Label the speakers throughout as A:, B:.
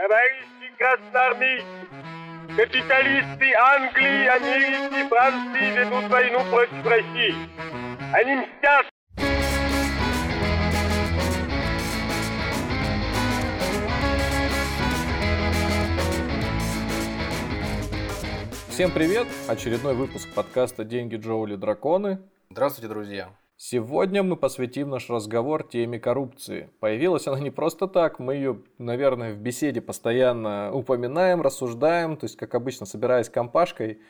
A: Товарищи красноармейцы, капиталисты Англии, Америки, Франции ведут войну против России. Они мстят
B: Всем привет! Очередной выпуск подкаста «Деньги, Джоули, драконы».
C: Здравствуйте, друзья!
B: Сегодня мы посвятим наш разговор теме коррупции. Появилась она не просто так, мы ее, наверное, в беседе постоянно упоминаем, рассуждаем, то есть, как обычно, собираясь компашкой,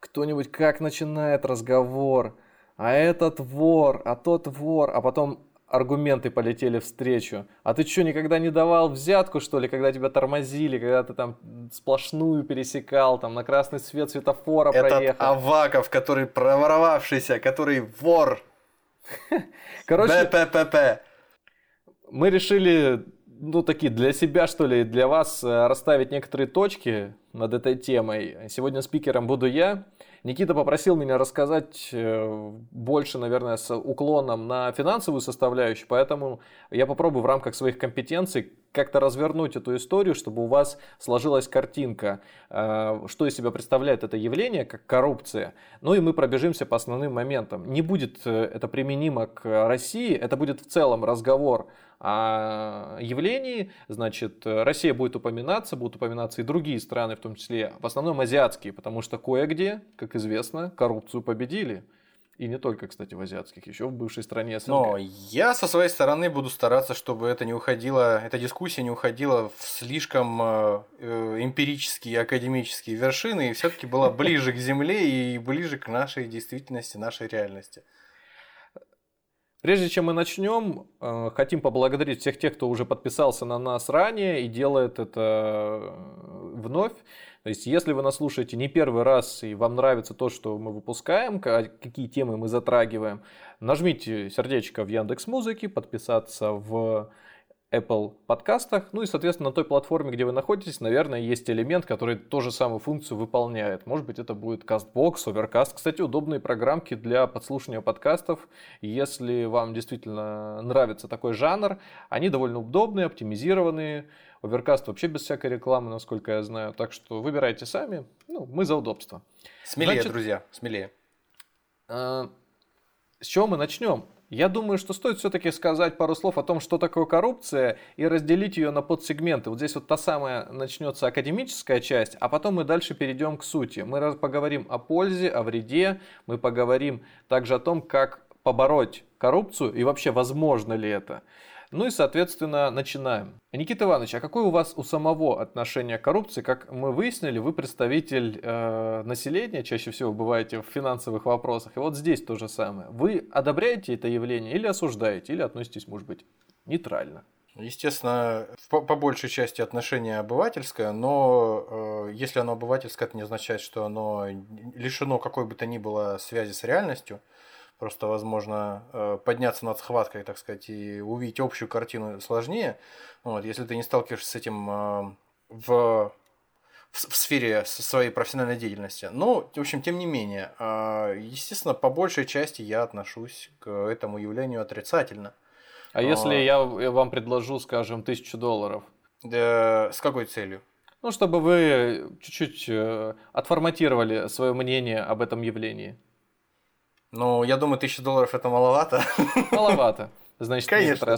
B: кто-нибудь как начинает разговор, а этот вор, а тот вор, а потом аргументы полетели встречу. А ты что, никогда не давал взятку, что ли, когда тебя тормозили, когда ты там сплошную пересекал, там на красный свет светофора
C: Этот
B: проехал?
C: Аваков, который проворовавшийся, который вор.
B: Короче,
C: БПП.
B: мы решили, ну, такие для себя, что ли, для вас э, расставить некоторые точки над этой темой. Сегодня спикером буду я. Никита попросил меня рассказать э, больше, наверное, с уклоном на финансовую составляющую, поэтому я попробую в рамках своих компетенций как-то развернуть эту историю, чтобы у вас сложилась картинка, э, что из себя представляет это явление, как коррупция. Ну и мы пробежимся по основным моментам. Не будет э, это применимо к России, это будет в целом разговор о явлении, значит, Россия будет упоминаться, будут упоминаться и другие страны, в том числе, в основном азиатские, потому что кое-где, как известно, коррупцию победили. И не только, кстати, в азиатских, еще в бывшей стране СНГ.
C: Но я со своей стороны буду стараться, чтобы это не уходило, эта дискуссия не уходила в слишком э, эмпирические, академические вершины, и все-таки была ближе к земле и ближе к нашей действительности, нашей реальности.
B: Прежде чем мы начнем, э, хотим поблагодарить всех тех, кто уже подписался на нас ранее и делает это э, вновь. То есть, если вы нас слушаете не первый раз и вам нравится то, что мы выпускаем, какие темы мы затрагиваем, нажмите сердечко в Яндекс Музыке, подписаться в Apple подкастах. Ну и, соответственно, на той платформе, где вы находитесь, наверное, есть элемент, который ту же самую функцию выполняет. Может быть, это будет CastBox, Overcast. Кстати, удобные программки для подслушивания подкастов. Если вам действительно нравится такой жанр, они довольно удобные, оптимизированные. Overcast вообще без всякой рекламы, насколько я знаю. Так что выбирайте сами. Ну, мы за удобство.
C: Смелее, Значит, друзья, смелее.
B: Э, с чего мы начнем? Я думаю, что стоит все-таки сказать пару слов о том, что такое коррупция, и разделить ее на подсегменты. Вот здесь вот та самая начнется академическая часть, а потом мы дальше перейдем к сути. Мы поговорим о пользе, о вреде, мы поговорим также о том, как побороть коррупцию и вообще возможно ли это. Ну и, соответственно, начинаем. Никита Иванович, а какое у вас у самого отношение к коррупции? Как мы выяснили, вы представитель э, населения, чаще всего бываете в финансовых вопросах. И вот здесь то же самое. Вы одобряете это явление или осуждаете, или относитесь, может быть, нейтрально?
C: Естественно, по, по большей части отношение обывательское, но э, если оно обывательское, это не означает, что оно лишено какой бы то ни было связи с реальностью. Просто, возможно, э, подняться над схваткой, так сказать, и увидеть общую картину сложнее. Вот, если ты не сталкиваешься с этим э, в в сфере своей профессиональной деятельности. Но, в общем, тем не менее, э, естественно, по большей части я отношусь к этому явлению отрицательно.
B: А если я вам предложу, скажем, тысячу долларов?
C: Да, с какой целью?
B: Ну, чтобы вы чуть-чуть отформатировали свое мнение об этом явлении.
C: Ну, я думаю, тысяча долларов это маловато.
B: Маловато. Значит, Конечно.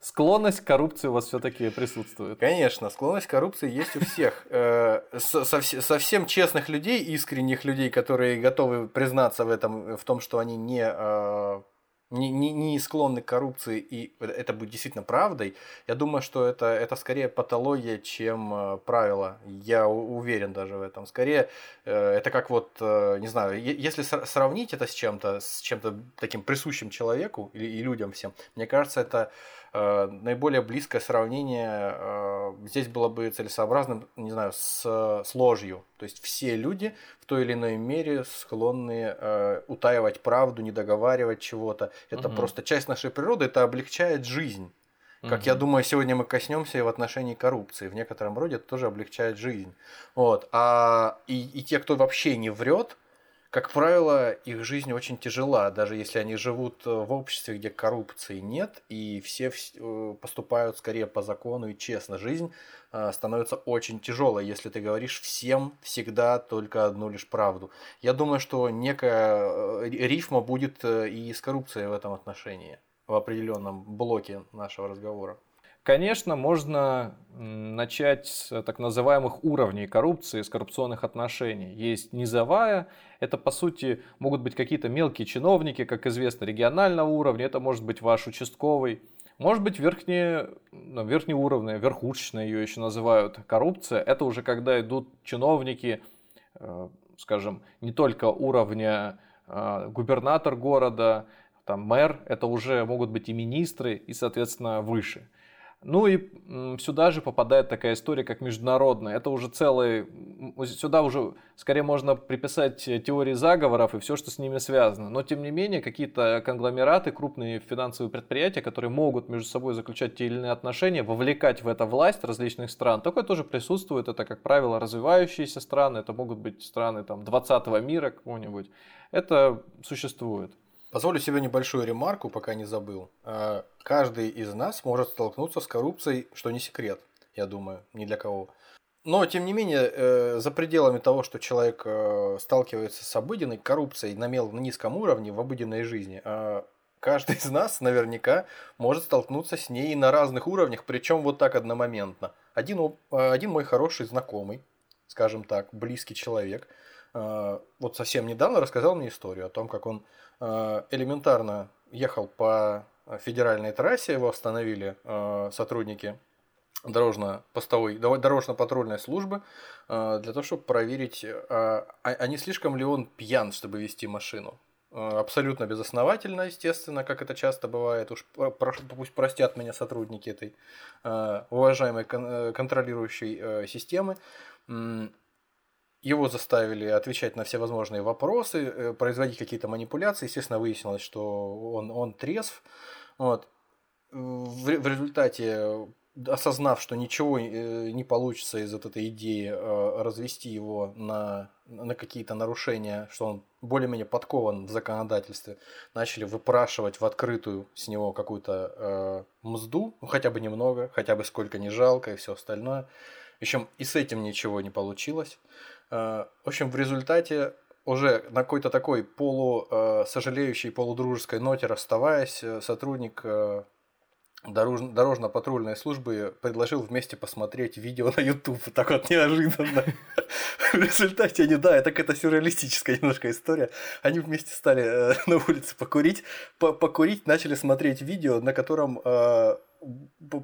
B: склонность к коррупции у вас все-таки присутствует.
C: Конечно, склонность к коррупции есть у всех. Э, совсем честных людей, искренних людей, которые готовы признаться в этом, в том, что они не э, не, не, не склонны к коррупции, и это будет действительно правдой, я думаю, что это, это скорее патология, чем э, правило. Я уверен даже в этом. Скорее, э, это как вот, э, не знаю, если сравнить это с чем-то, с чем-то таким присущим человеку и, и людям всем, мне кажется, это Э, наиболее близкое сравнение э, здесь было бы целесообразным, не знаю, с, с ложью. То есть все люди в той или иной мере склонны э, утаивать правду, не договаривать чего-то. Это угу. просто часть нашей природы, это облегчает жизнь. Как угу. я думаю, сегодня мы коснемся и в отношении коррупции. В некотором роде это тоже облегчает жизнь. Вот. А и, и те, кто вообще не врет, как правило, их жизнь очень тяжела, даже если они живут э, в обществе, где коррупции нет, и все э, поступают скорее по закону и честно. Жизнь э, становится очень тяжелой, если ты говоришь всем всегда только одну лишь правду. Я думаю, что некая рифма будет и с коррупцией в этом отношении, в определенном блоке нашего разговора.
B: Конечно, можно начать с так называемых уровней коррупции, с коррупционных отношений. Есть низовая, это по сути могут быть какие-то мелкие чиновники, как известно, регионального уровня, это может быть ваш участковый. Может быть верхние, ну, верхнеуровная, верхушечная ее еще называют коррупция. Это уже когда идут чиновники, э, скажем, не только уровня э, губернатор города, там мэр, это уже могут быть и министры, и, соответственно, выше. Ну и сюда же попадает такая история, как международная. Это уже целый... Сюда уже скорее можно приписать теории заговоров и все, что с ними связано. Но тем не менее, какие-то конгломераты, крупные финансовые предприятия, которые могут между собой заключать те или иные отношения, вовлекать в это власть различных стран, такое тоже присутствует. Это, как правило, развивающиеся страны, это могут быть страны там, 20 мира какого-нибудь. Это существует.
C: Позволю себе небольшую ремарку, пока не забыл. Э, каждый из нас может столкнуться с коррупцией, что не секрет, я думаю, ни для кого. Но, тем не менее, э, за пределами того, что человек э, сталкивается с обыденной коррупцией на, мел, на низком уровне в обыденной жизни, каждый из нас наверняка может столкнуться с ней на разных уровнях, причем вот так одномоментно. Один, один мой хороший знакомый, скажем так, близкий человек, вот совсем недавно рассказал мне историю о том, как он Э, элементарно ехал по федеральной трассе, его остановили э, сотрудники дорожно-постовой, дорожно-патрульной службы э, для того, чтобы проверить, а, а не слишком ли он пьян, чтобы вести машину. Абсолютно безосновательно, естественно, как это часто бывает. Уж пусть простят меня сотрудники этой уважаемой контролирующей системы. Его заставили отвечать на все возможные вопросы, э, производить какие-то манипуляции. Естественно, выяснилось, что он, он трезв. Вот. В, в результате, осознав, что ничего э, не получится из вот этой идеи э, развести его на, на какие-то нарушения, что он более-менее подкован в законодательстве, начали выпрашивать в открытую с него какую-то э, мзду, ну, хотя бы немного, хотя бы сколько не жалко и все остальное. Причем и с этим ничего не получилось. Э, в общем, в результате уже на какой-то такой полу э, полудружеской ноте расставаясь, э, сотрудник дорожно-патрульной службы предложил вместе посмотреть видео на YouTube. Так вот неожиданно. В результате они, да, это какая-то сюрреалистическая немножко история. Они вместе стали на улице покурить. Покурить, начали смотреть видео, на котором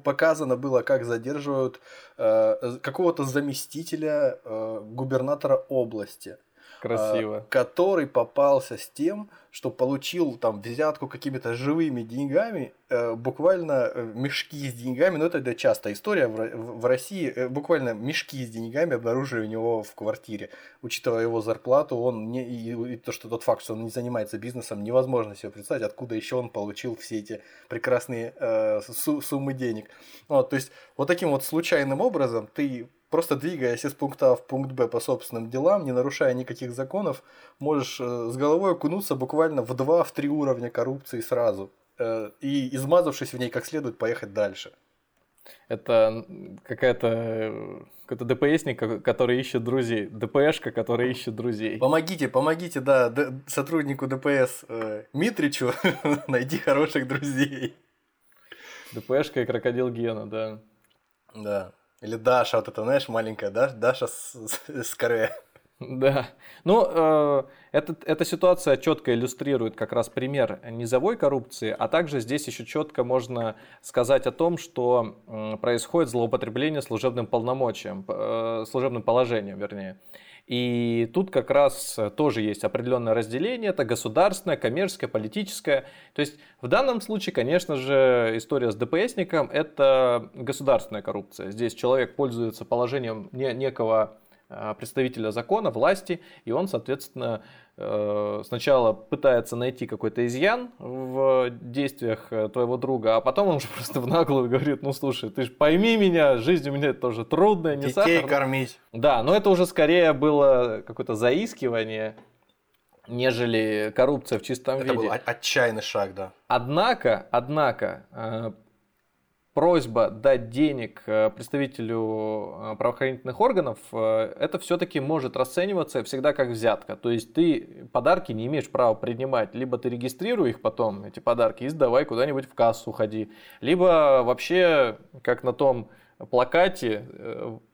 C: показано было, как задерживают э, какого-то заместителя э, губернатора области.
B: Красиво.
C: Э, который попался с тем, что получил там взятку какими-то живыми деньгами, э, буквально э, мешки с деньгами, ну это да, частая история в, в России, э, буквально мешки с деньгами обнаружили у него в квартире. Учитывая его зарплату, он не, и, и то, что тот факт, что он не занимается бизнесом, невозможно себе представить, откуда еще он получил все эти прекрасные э, суммы денег. Вот, то есть вот таким вот случайным образом ты просто двигаясь из пункта А в пункт Б по собственным делам, не нарушая никаких законов, можешь э, с головой окунуться буквально в два, в три уровня коррупции сразу. Э, и, измазавшись в ней как следует, поехать дальше.
B: Это какая-то какой-то ДПСник, который ищет друзей. ДПшка, которая ищет друзей.
C: Помогите, помогите, да, д- сотруднику ДПС э, Митричу найди хороших друзей.
B: ДПшка и крокодил Гена, да.
C: Да. Или Даша, вот это, знаешь, маленькая Даша, Даша с, с, с коре.
B: Да. Ну, э, это, эта ситуация четко иллюстрирует как раз пример низовой коррупции, а также здесь еще четко можно сказать о том, что э, происходит злоупотребление служебным полномочием, э, служебным положением, вернее. И тут как раз тоже есть определенное разделение, это государственное, коммерческое, политическое. То есть в данном случае, конечно же, история с ДПСником – это государственная коррупция. Здесь человек пользуется положением некого представителя закона, власти, и он, соответственно, Э, сначала пытается найти какой-то изъян в действиях э, твоего друга, а потом он уже просто в наглую говорит, ну слушай, ты же пойми меня, жизнь у меня тоже трудная, не
C: Детей сахар. кормить.
B: Да, но это уже скорее было какое-то заискивание. нежели коррупция в чистом
C: Это
B: виде.
C: был отчаянный шаг, да.
B: Однако, однако, э, просьба дать денег э, представителю э, правоохранительных органов, это все-таки может расцениваться всегда как взятка. То есть ты подарки не имеешь права принимать. Либо ты регистрируй их потом, эти подарки, и сдавай куда-нибудь в кассу ходи. Либо вообще, как на том плакате,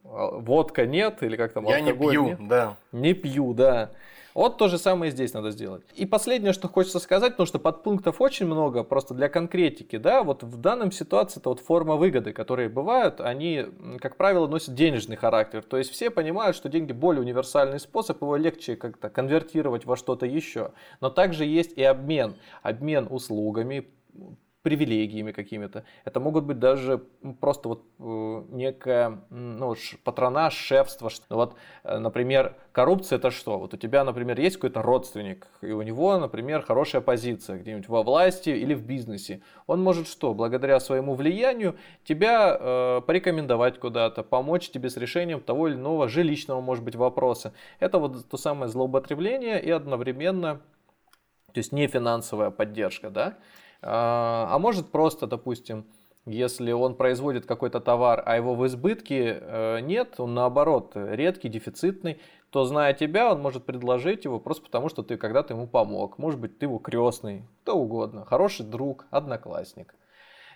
B: водка нет, или как там,
C: Я не пью,
B: нет.
C: да.
B: Не пью, да. Вот то же самое здесь надо сделать. И последнее, что хочется сказать, потому что подпунктов очень много, просто для конкретики, да, вот в данном ситуации это вот форма выгоды, которые бывают, они, как правило, носят денежный характер. То есть все понимают, что деньги более универсальный способ, его легче как-то конвертировать во что-то еще. Но также есть и обмен. Обмен услугами, привилегиями какими-то. Это могут быть даже просто вот э, некое ну, патронаж, шефство. Вот, э, например, коррупция это что? Вот у тебя, например, есть какой-то родственник, и у него, например, хорошая позиция где-нибудь во власти или в бизнесе. Он может что? Благодаря своему влиянию тебя э, порекомендовать куда-то, помочь тебе с решением того или иного жилищного, может быть, вопроса. Это вот то самое злоупотребление и одновременно, то есть не финансовая поддержка, да? А, а может просто, допустим, если он производит какой-то товар, а его в избытке э, нет, он наоборот редкий, дефицитный, то зная тебя, он может предложить его просто потому, что ты когда-то ему помог. Может быть, ты его крестный, кто угодно, хороший друг, одноклассник.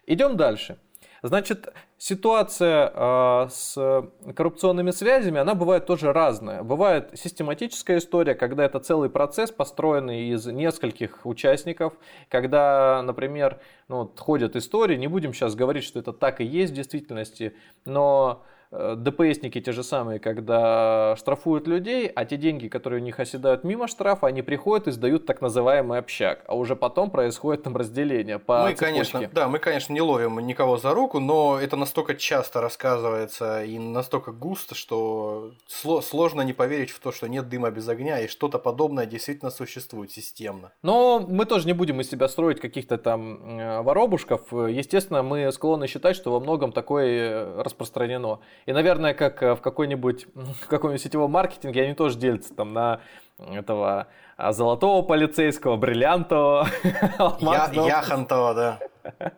B: Идем дальше. Значит, ситуация э, с коррупционными связями, она бывает тоже разная. Бывает систематическая история, когда это целый процесс, построенный из нескольких участников, когда, например, ну, вот, ходят истории, не будем сейчас говорить, что это так и есть в действительности, но ДПСники те же самые, когда штрафуют людей, а те деньги, которые у них оседают мимо штрафа, они приходят и сдают так называемый общак, а уже потом происходит там разделение по
C: мы,
B: цепочке.
C: конечно, да, мы, конечно, не ловим никого за руку, но это настолько часто рассказывается и настолько густо, что сложно не поверить в то, что нет дыма без огня, и что-то подобное действительно существует системно.
B: Но мы тоже не будем из себя строить каких-то там э, воробушков. Естественно, мы склонны считать, что во многом такое э, распространено. И, наверное, как э, в какой-нибудь в каком-нибудь сетевом маркетинге они тоже делятся там на этого а, золотого полицейского, бриллиантового.
C: Я, яхонтового, да.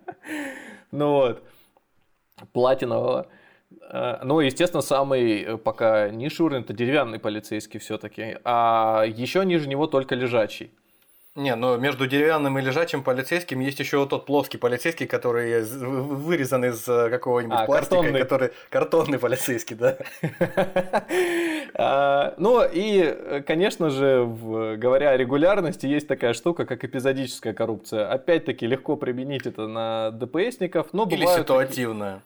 B: Ну вот, платинового. Э, ну, естественно, самый э, пока низший уровень это деревянный полицейский все-таки, а еще ниже него только лежачий.
C: Не, но между деревянным и лежачим полицейским есть еще вот тот плоский полицейский, который вырезан из э, какого-нибудь а, пластика, картонный. который картонный полицейский, да.
B: А, ну и, конечно же, говоря о регулярности, есть такая штука, как эпизодическая коррупция. Опять-таки легко применить это на ДПСников, но
C: Или ситуативная.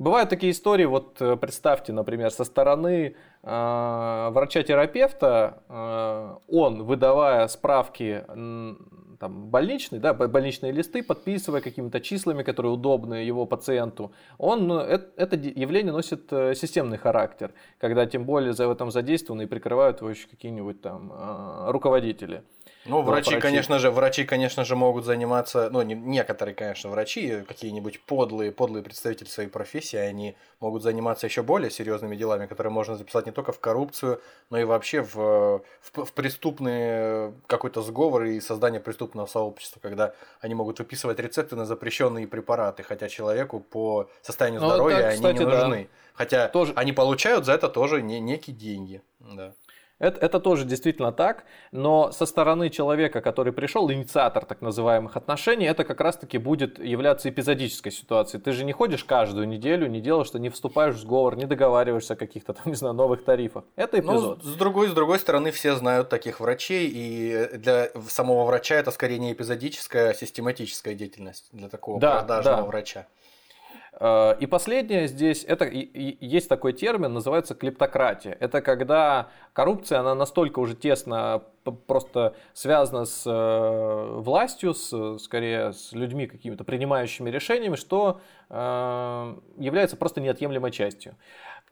B: Бывают такие истории, вот э, представьте, например, со стороны э, врача-терапевта, э, он, выдавая справки э, там, больничные, да, больничные листы, подписывая какими-то числами, которые удобны его пациенту, он, это, это явление носит э, системный характер, когда тем более за этом задействованы и прикрывают его еще какие-нибудь там э, руководители.
C: Ну, врачи, врачи, конечно же, врачи, конечно же, могут заниматься, ну, не, некоторые, конечно, врачи, какие-нибудь подлые, подлые представители своей профессии, они могут заниматься еще более серьезными делами, которые можно записать не только в коррупцию, но и вообще в, в, в преступный какой-то сговор и создание преступного сообщества, когда они могут выписывать рецепты на запрещенные препараты, хотя человеку по состоянию ну, здоровья так, кстати, они не нужны. Да. Хотя тоже... они получают за это тоже не, некие деньги. Да.
B: Это, это тоже действительно так, но со стороны человека, который пришел, инициатор так называемых отношений, это как раз-таки будет являться эпизодической ситуацией. Ты же не ходишь каждую неделю, не делаешь, что не вступаешь в сговор, не договариваешься о каких-то там, не знаю, новых тарифах. Это ну, эпизод.
C: Ну, с другой, с другой стороны, все знают таких врачей, и для самого врача это скорее не эпизодическая, а систематическая деятельность для такого да, продажного да. врача.
B: Э, и последнее здесь, это есть такой термин, называется клептократия. Это когда коррупция, она настолько уже тесно просто связана с э, властью, с, скорее с людьми какими-то принимающими решениями, что э, является просто неотъемлемой частью.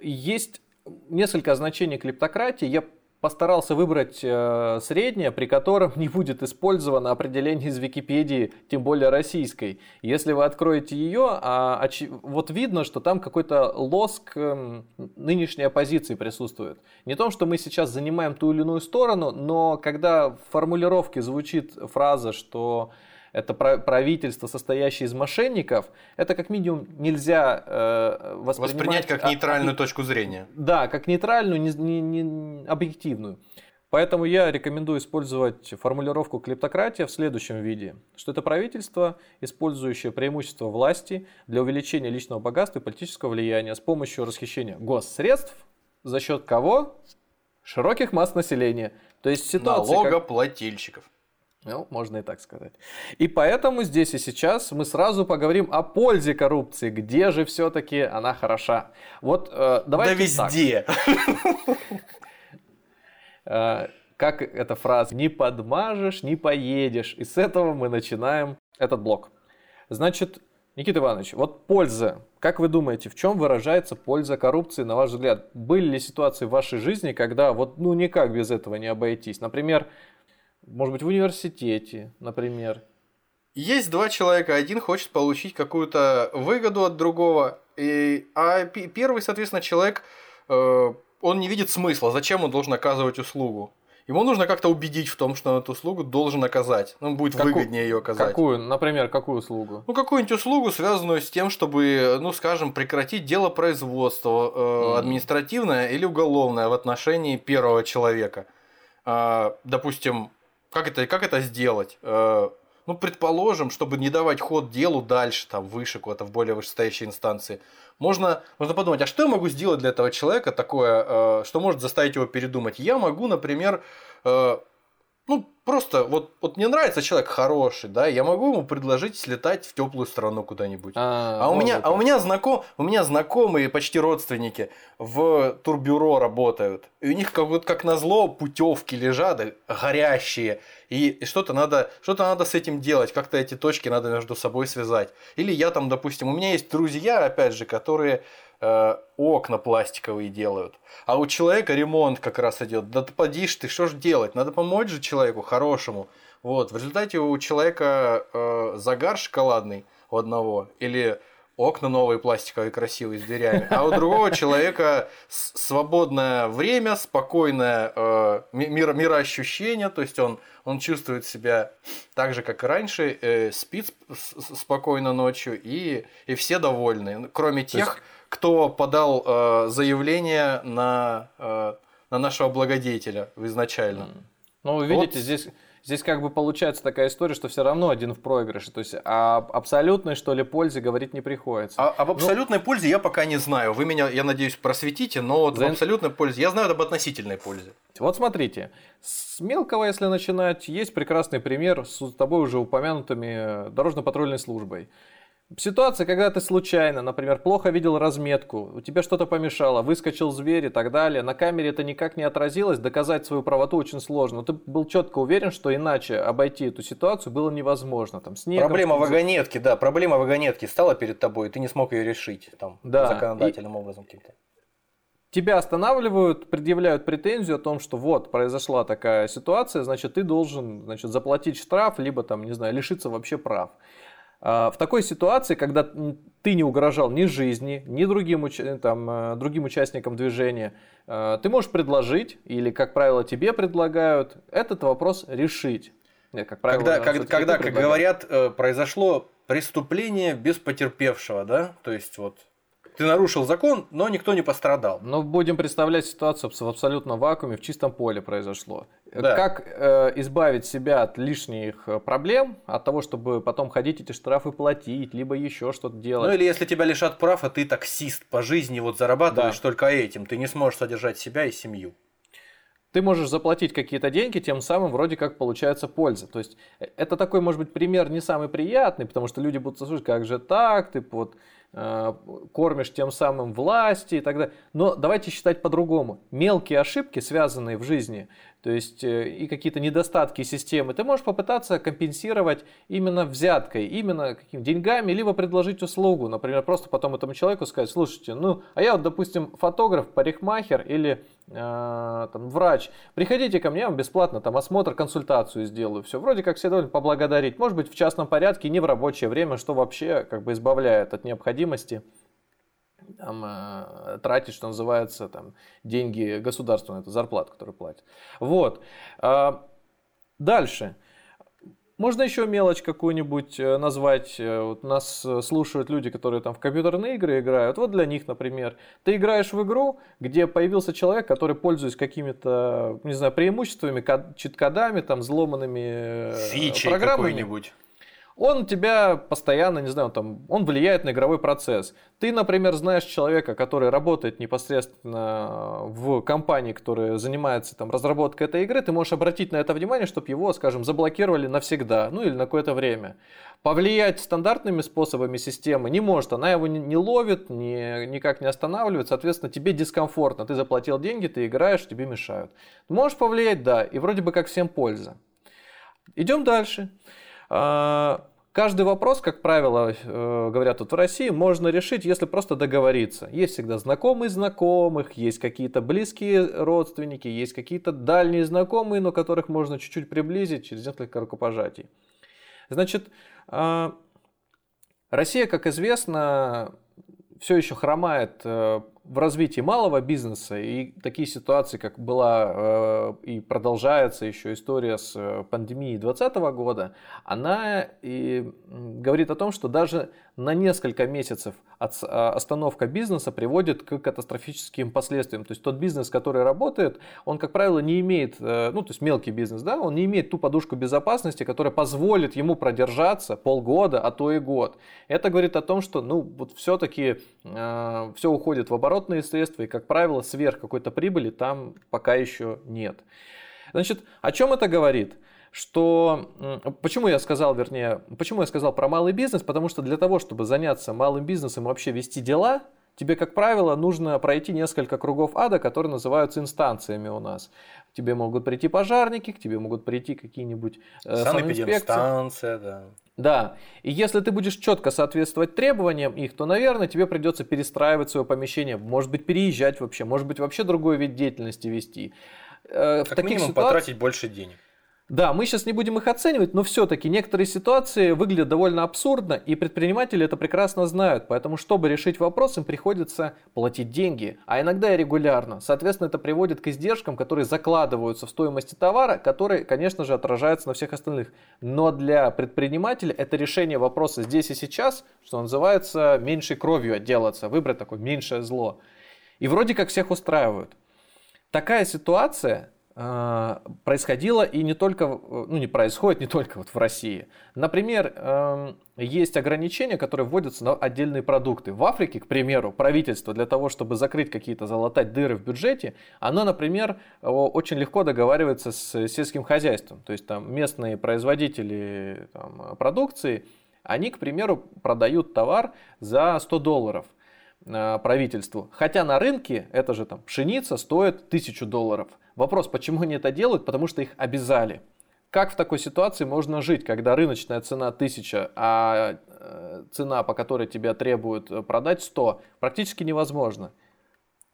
B: Есть несколько значений клептократии. Я постарался выбрать э, среднее, при котором не будет использовано определение из Википедии, тем более российской. Если вы откроете ее, а, оч... вот видно, что там какой-то лоск э, нынешней оппозиции присутствует. Не то, что мы сейчас занимаем ту или иную сторону, но когда в формулировке звучит фраза, что это правительство, состоящее из мошенников, это как минимум нельзя э, воспринимать...
C: Воспринять как нейтральную а, точку зрения.
B: Да, как нейтральную, не, не, не объективную. Поэтому я рекомендую использовать формулировку клептократия в следующем виде, что это правительство, использующее преимущество власти для увеличения личного богатства и политического влияния с помощью расхищения госсредств, за счет кого? Широких масс населения. То есть ситуация...
C: Налогоплательщиков. Как...
B: Ну, можно и так сказать. И поэтому здесь и сейчас мы сразу поговорим о пользе коррупции. Где же все-таки она хороша? Вот э, давайте
C: Да везде.
B: Э, как эта фраза? Не подмажешь, не поедешь. И с этого мы начинаем этот блок. Значит, Никита Иванович, вот польза. Как вы думаете, в чем выражается польза коррупции, на ваш взгляд? Были ли ситуации в вашей жизни, когда вот ну никак без этого не обойтись? Например, может быть, в университете, например.
C: Есть два человека, один хочет получить какую-то выгоду от другого, и, а первый, соответственно, человек, э, он не видит смысла, зачем он должен оказывать услугу. Ему нужно как-то убедить в том, что он эту услугу должен оказать. Ну, будет Каку... выгоднее ее оказать.
B: Какую, например, какую услугу?
C: Ну, какую-нибудь услугу, связанную с тем, чтобы, ну, скажем, прекратить дело производства э, mm. административное или уголовное в отношении первого человека. Э, допустим, как это, как это сделать? Э, ну, предположим, чтобы не давать ход делу дальше, там, выше куда-то, в более вышестоящей инстанции. Можно, можно подумать, а что я могу сделать для этого человека такое, э, что может заставить его передумать? Я могу, например, э, ну, просто вот, вот мне нравится человек хороший, да, я могу ему предложить слетать в теплую страну куда-нибудь. А, а, у меня, а у меня знаком, у меня знакомые, почти родственники в турбюро работают. И у них как вот как назло путевки лежат горящие. И, и что-то надо, что-то надо с этим делать, как-то эти точки надо между собой связать. Или я там, допустим, у меня есть друзья, опять же, которые э, окна пластиковые делают. А у человека ремонт как раз идет. Да ты подишь ты, что же делать? Надо помочь же человеку хорошему. Вот. В результате у человека э, загар шоколадный у одного или окна новые пластиковые красивые с дверями, а у другого человека свободное время, спокойное э, мир, мироощущение, то есть он, он чувствует себя так же, как и раньше, э, спит спокойно ночью, и, и все довольны, кроме тех, кто подал э, заявление на, э, на нашего благодетеля изначально.
B: Ну, вы видите, вот. здесь, здесь как бы получается такая история, что все равно один в проигрыше. То есть об абсолютной, что ли, пользе говорить не приходится.
C: А, об ну, абсолютной ну, пользе я пока не знаю. Вы меня, я надеюсь, просветите, но вот за... в абсолютной пользе я знаю об относительной пользе.
B: Вот смотрите, с мелкого, если начинать, есть прекрасный пример с тобой уже упомянутыми дорожно-патрульной службой. Ситуация, когда ты случайно, например, плохо видел разметку, у тебя что-то помешало, выскочил зверь и так далее, на камере это никак не отразилось, доказать свою правоту очень сложно. Но ты был четко уверен, что иначе обойти эту ситуацию было невозможно. Там,
C: снегом, проблема что вагонетки, да, проблема вагонетки стала перед тобой, и ты не смог ее решить там, да, законодательным и... образом каким-то
B: тебя останавливают, предъявляют претензию о том, что вот произошла такая ситуация, значит ты должен значит, заплатить штраф, либо там, не знаю, лишиться вообще прав. А, в такой ситуации, когда ты не угрожал ни жизни, ни другим, там, э, другим участникам движения, э, ты можешь предложить, или, как правило, тебе предлагают, этот вопрос решить.
C: Нет, как правило, когда, когда, когда как говорят, э, произошло преступление без потерпевшего, да? То есть вот ты нарушил закон, но никто не пострадал.
B: Но будем представлять ситуацию в абсолютном вакууме, в чистом поле произошло. Да. Как э, избавить себя от лишних э, проблем, от того, чтобы потом ходить эти штрафы платить, либо еще что-то делать.
C: Ну или если тебя лишат прав, а ты таксист по жизни, вот зарабатываешь да. только этим, ты не сможешь содержать себя и семью
B: ты можешь заплатить какие-то деньги, тем самым вроде как получается польза. То есть э, это такой, может быть, пример не самый приятный, потому что люди будут слушать, как же так, ты вот э, кормишь тем самым власти и так далее. Но давайте считать по-другому. Мелкие ошибки, связанные в жизни, то есть э, и какие-то недостатки системы, ты можешь попытаться компенсировать именно взяткой, именно какими деньгами, либо предложить услугу, например, просто потом этому человеку сказать, слушайте, ну, а я вот, допустим, фотограф, парикмахер или э, там, врач, приходите ко мне, я вам бесплатно там осмотр, консультацию сделаю, все, вроде как все довольно поблагодарить, может быть, в частном порядке, не в рабочее время, что вообще как бы избавляет от необходимости там, э, тратить, что называется, там, деньги государству на эту зарплату, которую платят. Вот. А, дальше. Можно еще мелочь какую-нибудь э, назвать. Э, вот нас слушают люди, которые там в компьютерные игры играют. Вот для них, например, ты играешь в игру, где появился человек, который, пользуясь какими-то, не знаю, преимуществами, чит-кодами, там, взломанными
C: Фичей
B: программами.
C: какой-нибудь
B: он тебя постоянно, не знаю, там, он влияет на игровой процесс. Ты, например, знаешь человека, который работает непосредственно в компании, которая занимается там, разработкой этой игры, ты можешь обратить на это внимание, чтобы его, скажем, заблокировали навсегда, ну или на какое-то время. Повлиять стандартными способами системы не может, она его не ловит, не, никак не останавливает, соответственно, тебе дискомфортно, ты заплатил деньги, ты играешь, тебе мешают. Можешь повлиять, да, и вроде бы как всем польза. Идем дальше. А, каждый вопрос, как правило, э, говорят тут в России, можно решить, если просто договориться. Есть всегда знакомые знакомых, есть какие-то близкие родственники, есть какие-то дальние знакомые, но которых можно чуть-чуть приблизить через несколько рукопожатий. Значит, а, Россия, как известно, все еще хромает э, в развитии малого бизнеса и такие ситуации, как была э, и продолжается еще история с э, пандемией 2020 года, она и говорит о том, что даже на несколько месяцев а, остановка бизнеса приводит к катастрофическим последствиям. То есть тот бизнес, который работает, он, как правило, не имеет, э, ну то есть мелкий бизнес, да, он не имеет ту подушку безопасности, которая позволит ему продержаться полгода, а то и год. Это говорит о том, что, ну вот все-таки э, все уходит в оборот оборотные средства, и, как правило, сверх какой-то прибыли там пока еще нет. Значит, о чем это говорит? Что, почему я сказал, вернее, почему я сказал про малый бизнес? Потому что для того, чтобы заняться малым бизнесом и вообще вести дела, тебе, как правило, нужно пройти несколько кругов ада, которые называются инстанциями у нас. К тебе могут прийти пожарники, к тебе могут прийти какие-нибудь
C: э, санэпидемстанция, да.
B: Да, и если ты будешь четко соответствовать требованиям их, то, наверное, тебе придется перестраивать свое помещение, может быть, переезжать вообще, может быть, вообще другой вид деятельности вести.
C: Э, в как таких минимум ситуациях... потратить больше денег.
B: Да, мы сейчас не будем их оценивать, но все-таки некоторые ситуации выглядят довольно абсурдно, и предприниматели это прекрасно знают. Поэтому, чтобы решить вопрос, им приходится платить деньги, а иногда и регулярно. Соответственно, это приводит к издержкам, которые закладываются в стоимости товара, которые, конечно же, отражаются на всех остальных. Но для предпринимателя это решение вопроса здесь и сейчас, что называется, меньшей кровью отделаться, выбрать такое меньшее зло. И вроде как всех устраивают. Такая ситуация происходило и не только, ну не происходит не только вот в России. Например, эм, есть ограничения, которые вводятся на отдельные продукты. В Африке, к примеру, правительство для того, чтобы закрыть какие-то, залатать дыры в бюджете, оно, например, очень легко договаривается с сельским хозяйством. То есть там местные производители там, продукции, они, к примеру, продают товар за 100 долларов правительству. Хотя на рынке эта же там пшеница стоит 1000 долларов. Вопрос, почему они это делают? Потому что их обязали. Как в такой ситуации можно жить, когда рыночная цена 1000, а э, цена, по которой тебя требуют э, продать 100, практически невозможно.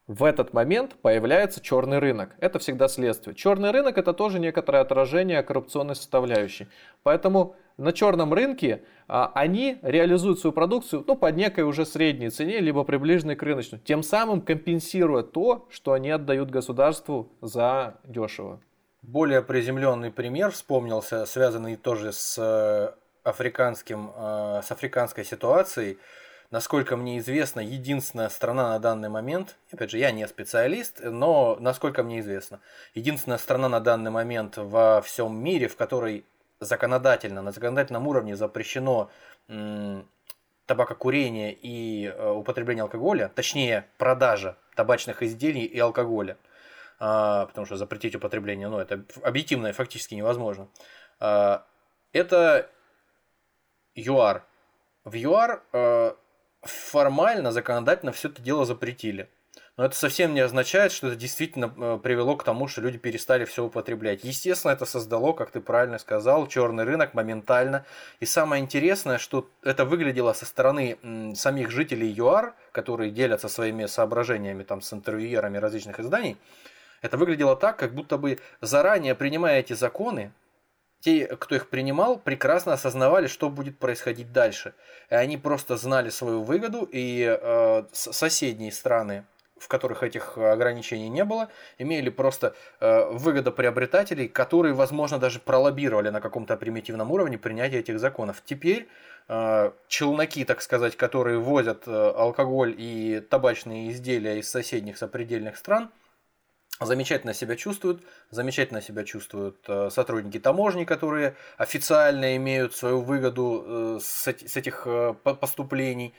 B: В этот момент появляется черный рынок. Это всегда следствие. Черный рынок это тоже некоторое отражение коррупционной составляющей. Поэтому на черном рынке а, они реализуют свою продукцию ну, под некой уже средней цене, либо приближенной к рыночной, тем самым компенсируя то, что они отдают государству за дешево.
C: Более приземленный пример вспомнился, связанный тоже с э, африканским, э, с африканской ситуацией. Насколько мне известно, единственная страна на данный момент, опять же, я не специалист, но насколько мне известно, единственная страна на данный момент во всем мире, в которой законодательно, на законодательном уровне запрещено табакокурение и э, употребление алкоголя, точнее продажа табачных изделий и алкоголя, а, потому что запретить употребление, ну это объективно и фактически невозможно. А, это ЮАР. В ЮАР э, формально, законодательно все это дело запретили. Но это совсем не означает, что это действительно э, привело к тому, что люди перестали все употреблять. Естественно, это создало, как ты правильно сказал, черный рынок моментально. И самое интересное, что это выглядело со стороны самих жителей ЮАР, которые делятся своими соображениями там, с интервьюерами различных изданий. Это выглядело так, как будто бы заранее принимая эти законы, те, кто их принимал, прекрасно осознавали, что будет происходить дальше. И они просто знали свою выгоду, и э, соседние страны, в которых этих ограничений не было, имели просто э, выгодоприобретателей, которые, возможно, даже пролоббировали на каком-то примитивном уровне принятие этих законов. Теперь э, челноки, так сказать, которые возят э, алкоголь и табачные изделия из соседних сопредельных стран – замечательно себя чувствуют, замечательно себя чувствуют э, сотрудники таможни, которые официально имеют свою выгоду э, с этих э, поступлений.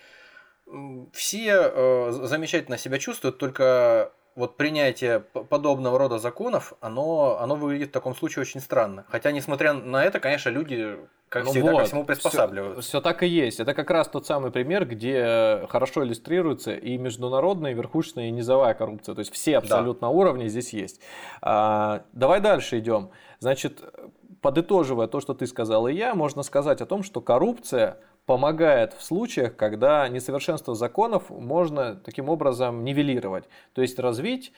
C: Все замечательно себя чувствуют, только вот принятие подобного рода законов, оно, оно выглядит в таком случае очень странно. Хотя, несмотря на это, конечно, люди как ну всегда, вот, ко всему приспосабливаются.
B: Все, все так и есть. Это как раз тот самый пример, где хорошо иллюстрируется и международная, и верхушечная, и низовая коррупция. То есть все абсолютно да. уровни здесь есть. А, давай дальше идем. Значит, подытоживая то, что ты сказал и я, можно сказать о том, что коррупция помогает в случаях, когда несовершенство законов можно таким образом нивелировать. То есть развить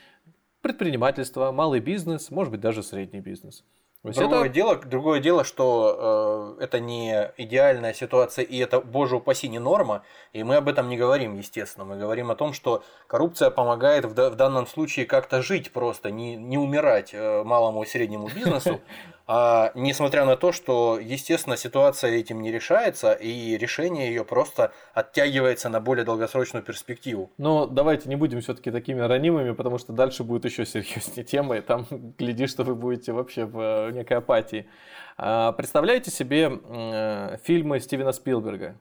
B: предпринимательство, малый бизнес, может быть даже средний бизнес.
C: Другое, это... дело, другое дело, что э, это не идеальная ситуация, и это, боже упаси, не норма, и мы об этом не говорим, естественно. Мы говорим о том, что коррупция помогает в, в данном случае как-то жить просто, не, не умирать э, малому и среднему бизнесу, а, несмотря на то, что, естественно, ситуация этим не решается, и решение ее просто оттягивается на более долгосрочную перспективу.
B: Но давайте не будем все-таки такими ранимыми, потому что дальше будет еще серьезнее тема, и там гляди, что вы будете вообще в некой апатии. А, представляете себе э, фильмы Стивена Спилберга?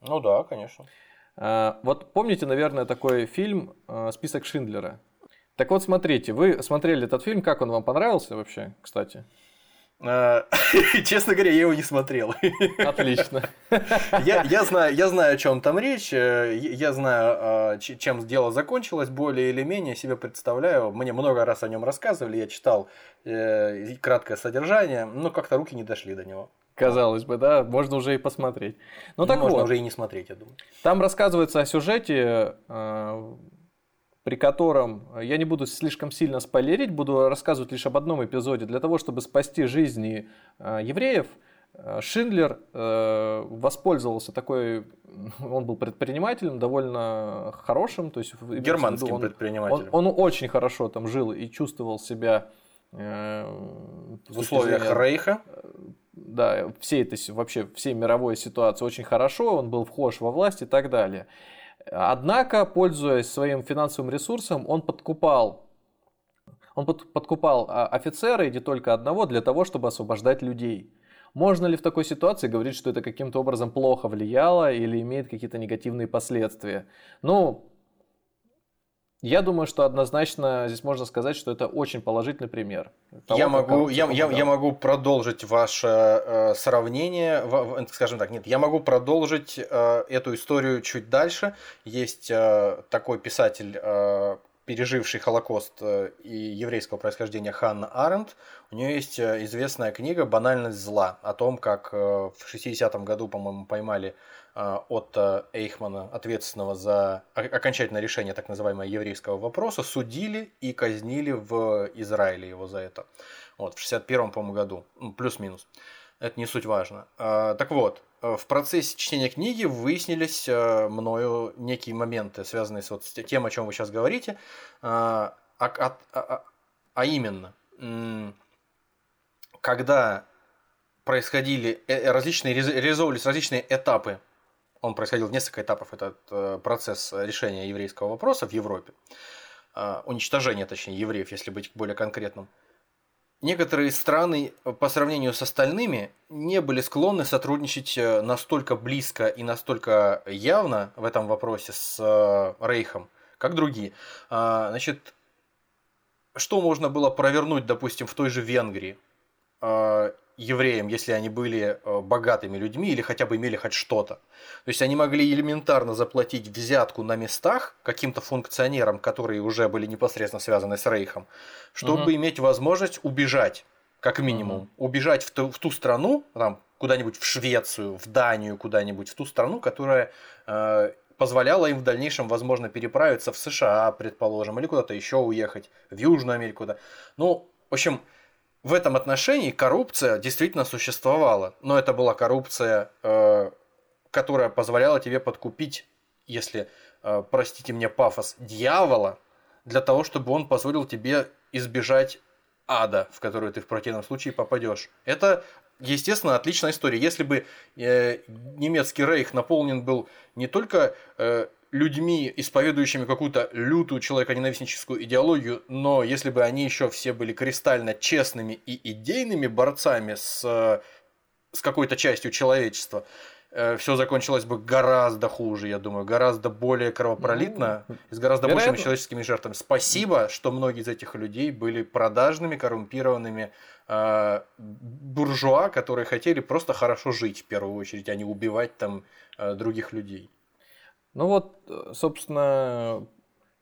C: Ну да, конечно.
B: А, вот помните, наверное, такой фильм э, «Список Шиндлера»? Так вот, смотрите, вы смотрели этот фильм, как он вам понравился вообще, кстати?
C: Э, честно говоря, я его не смотрел.
B: Отлично.
C: Я, я, знаю, я знаю, о чем там речь, э, я знаю, э, чем дело закончилось, более или менее себе представляю. Мне много раз о нем рассказывали, я читал краткое содержание, но как-то руки не дошли до него.
B: Казалось бы, да, можно уже и посмотреть.
C: Ну, так можно вот, уже и не смотреть, я думаю.
B: Там рассказывается о сюжете при котором э, я не буду слишком сильно спойлерить, буду рассказывать лишь об одном эпизоде. Для того, чтобы спасти жизни э, евреев, э, Шиндлер воспользовался такой, он был предпринимателем довольно хорошим, то есть
C: германским виду, он, предпринимателем.
B: Он, он очень хорошо там жил и чувствовал себя
C: в условиях зрения, Рейха.
B: Да, всей этой вообще всей мировой ситуации очень хорошо, он был вхож во власть и так далее. Однако, пользуясь своим финансовым ресурсом, он подкупал он подкупал а, офицера, и не только одного, для того, чтобы освобождать людей. Можно ли в такой ситуации говорить, что это каким-то образом плохо влияло или имеет какие-то негативные последствия? Ну, я думаю, что однозначно здесь можно сказать, что это очень положительный пример.
C: Того, я, могу, я, я, я могу продолжить ваше э, сравнение, в, скажем так, нет, я могу продолжить э, эту историю чуть дальше. Есть э, такой писатель, э, переживший Холокост э, и еврейского происхождения Ханна Аренд. У нее есть э, известная книга «Банальность зла» о том, как э, в 60-м году, по-моему, поймали от э, Эйхмана, ответственного за окончательное решение так называемого еврейского вопроса, судили и казнили в Израиле его за это. Вот, в 61 по году, ну, плюс-минус. Это не суть важно. А, так вот, э, в процессе чтения книги выяснились э, мною некие моменты, связанные с вот тем, о чем вы сейчас говорите, а, а, а, а именно, когда происходили различные, реализовывались различные этапы он происходил в несколько этапов, этот э, процесс решения еврейского вопроса в Европе, э, уничтожения, точнее, евреев, если быть более конкретным. Некоторые страны по сравнению с остальными не были склонны сотрудничать э, настолько близко и настолько явно в этом вопросе с Рейхом, как другие. Значит, что можно было провернуть, допустим, в той же Венгрии? Евреям, если они были э, богатыми людьми или хотя бы имели хоть что-то. То есть они могли элементарно заплатить взятку на местах каким-то функционерам, которые уже были непосредственно связаны с Рейхом, чтобы угу. иметь возможность убежать, как минимум, угу. убежать в ту, в ту страну, там, куда-нибудь в Швецию, в Данию, куда-нибудь, в ту страну, которая э, позволяла им в дальнейшем, возможно, переправиться в США, предположим, или куда-то еще уехать, в Южную Америку. Да. Ну, в общем, в этом отношении коррупция действительно существовала, но это была коррупция, э, которая позволяла тебе подкупить, если, э, простите мне пафос, дьявола, для того, чтобы он позволил тебе избежать ада, в который ты в противном случае попадешь. Это, естественно, отличная история. Если бы э, немецкий рейх наполнен был не только людьми, исповедующими какую-то лютую человеконенавистническую идеологию, но если бы они еще все были кристально честными и идейными борцами с, с какой-то частью человечества, э, все закончилось бы гораздо хуже, я думаю, гораздо более кровопролитно ну, и с гораздо вероятно. большими человеческими жертвами. Спасибо, что многие из этих людей были продажными, коррумпированными э, буржуа, которые хотели просто хорошо жить в первую очередь, а не убивать там э, других людей.
B: Ну вот, э, собственно,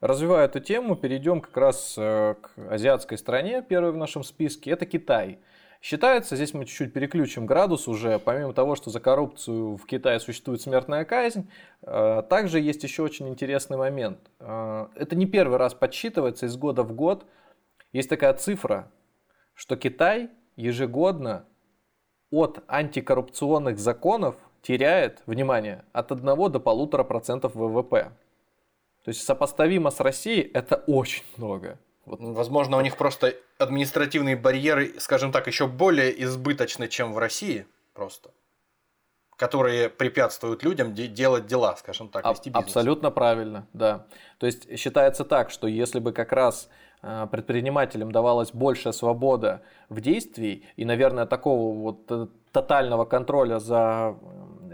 B: развивая эту тему, перейдем как раз э, к азиатской стране, первой в нашем списке, это Китай. Считается, здесь мы чуть-чуть переключим градус уже, помимо того, что за коррупцию в Китае существует смертная казнь, э, также есть еще очень интересный момент. Это не первый раз подсчитывается из года в год. Есть такая цифра, что Китай ежегодно от антикоррупционных законов теряет, внимание, от 1 до 1,5% ВВП. То есть сопоставимо с Россией это очень много.
C: Вот. Возможно, у них просто административные барьеры, скажем так, еще более избыточны, чем в России просто которые препятствуют людям делать дела, скажем так,
B: вести бизнес. Абсолютно правильно, да. То есть считается так, что если бы как раз Э, предпринимателям давалась большая свобода в действии, и, наверное, такого вот э, тотального контроля за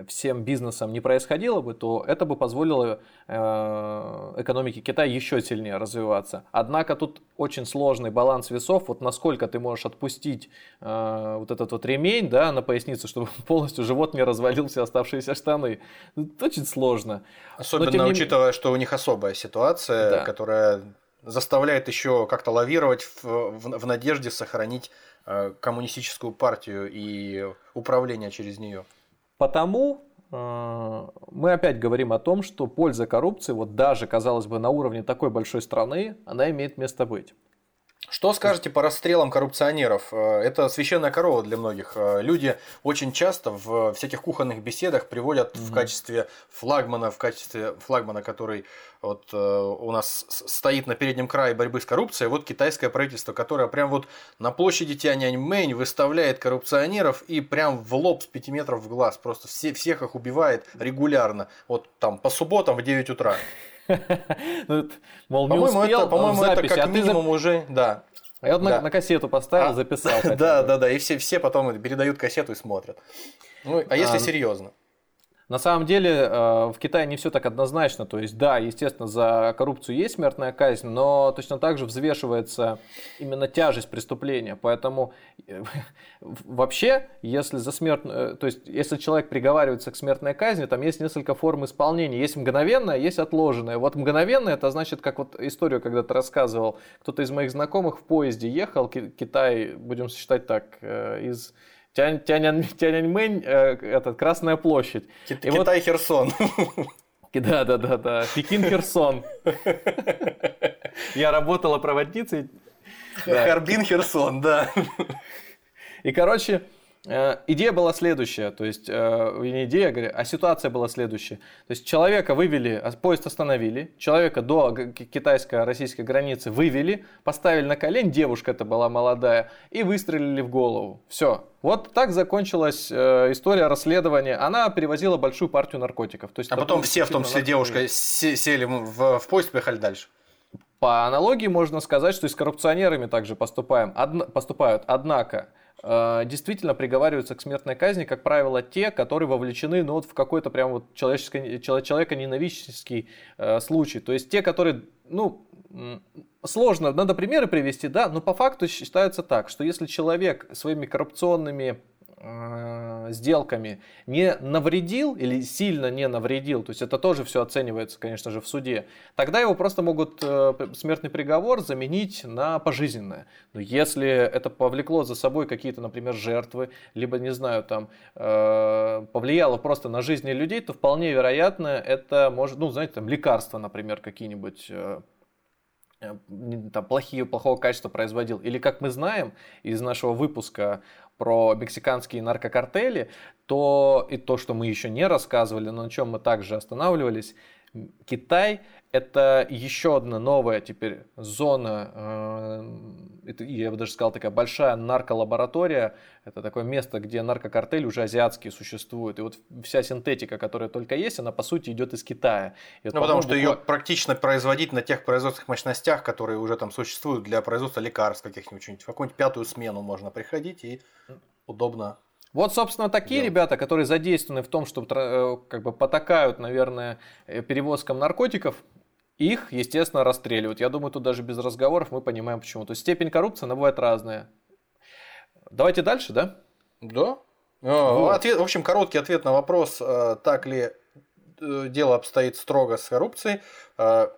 B: всем бизнесом не происходило бы, то это бы позволило экономике Китая еще сильнее развиваться. Однако тут очень сложный баланс весов, вот насколько ты можешь отпустить вот этот вот ремень да, на поясницу, чтобы полностью живот не развалил все оставшиеся штаны. Это очень сложно.
C: Особенно Но, учитывая, что у них особая ситуация, да. которая заставляет еще как-то лавировать в, в, в надежде сохранить э, коммунистическую партию и управление через нее.
B: Потому э, мы опять говорим о том, что польза коррупции, вот даже, казалось бы, на уровне такой большой страны, она имеет место быть.
C: Что скажете по расстрелам коррупционеров? Э, это священная корова для многих. Э, люди очень часто в всяких кухонных беседах приводят mm-hmm. в качестве флагмана, в качестве флагмана, который вот э, у нас стоит на переднем крае борьбы с коррупцией, вот китайское правительство, которое прям вот на площади Тяньаньмэнь выставляет коррупционеров и прям в лоб с 5 метров в глаз, просто все, всех их убивает регулярно, вот там по субботам в 9 утра.
B: Ну, мол, не успел,
C: по-моему, это как а минимум уже, да.
B: А я вот на, кассету поставил, а, записал.
C: Да, да, да, и все, все потом передают кассету и смотрят. Ну, а если серьезно?
B: На самом деле э, в Китае не все так однозначно. То есть, да, естественно, за коррупцию есть смертная казнь, но точно так же взвешивается именно тяжесть преступления. Поэтому э, вообще, если за смертную, э, то есть, если человек приговаривается к смертной казни, там есть несколько форм исполнения. Есть мгновенная, есть отложенная. Вот мгновенная, это значит, как вот историю когда-то рассказывал, кто-то из моих знакомых в поезде ехал, Китай, будем считать так, из Тянь, Тянь, Тяньаньмэнь, э, этот, Красная площадь.
C: Кит, Китай вот... Херсон.
B: Да, да, да, да. Пекин Херсон. Я работала проводницей.
C: Харбин Херсон, да.
B: И, короче, идея была следующая, то есть э, не идея, а ситуация была следующая. То есть человека вывели, а, поезд остановили, человека до китайско-российской границы вывели, поставили на колень, девушка это была молодая, и выстрелили в голову. Все. Вот так закончилась э, история расследования. Она перевозила большую партию наркотиков.
C: То есть, а потом все, в том числе девушка, сели в, в поезд и поехали дальше.
B: По аналогии можно сказать, что и с коррупционерами также поступаем, од, поступают. Однако, Э, действительно приговариваются к смертной казни, как правило, те, которые вовлечены ну, вот в какой-то прям вот человека-ненавистнический э, случай. То есть те, которые, ну, сложно, надо примеры привести, да, но по факту считается так, что если человек своими коррупционными э, сделками не навредил или сильно не навредил, то есть это тоже все оценивается, конечно же, в суде, тогда его просто могут э, смертный приговор заменить на пожизненное. Но если это повлекло за собой какие-то, например, жертвы, либо, не знаю, там, э, повлияло просто на жизни людей, то вполне вероятно это может, ну, знаете, там, лекарства, например, какие-нибудь там, плохие, плохого качества производил. Или, как мы знаем из нашего выпуска про мексиканские наркокартели, то и то, что мы еще не рассказывали, но на чем мы также останавливались, Китай это еще одна новая теперь зона, э, это, я бы даже сказал, такая большая нарколаборатория. Это такое место, где наркокартель уже азиатские существуют. И вот вся синтетика, которая только есть, она по сути идет из Китая.
C: И вот, ну, потому что ее практично производить на тех производственных мощностях, которые уже там существуют для производства лекарств каких-нибудь. В какую-нибудь пятую смену можно приходить и удобно
B: вот, собственно, такие да. ребята, которые задействованы в том, что э, как бы потакают, наверное, э, перевозкам наркотиков, их, естественно, расстреливают. Я думаю, тут даже без разговоров мы понимаем, почему. То есть степень коррупции, она бывает разная. Давайте дальше, да?
C: Да. А, вот. Ответ, в общем, короткий ответ на вопрос, э, так ли дело обстоит строго с коррупцией.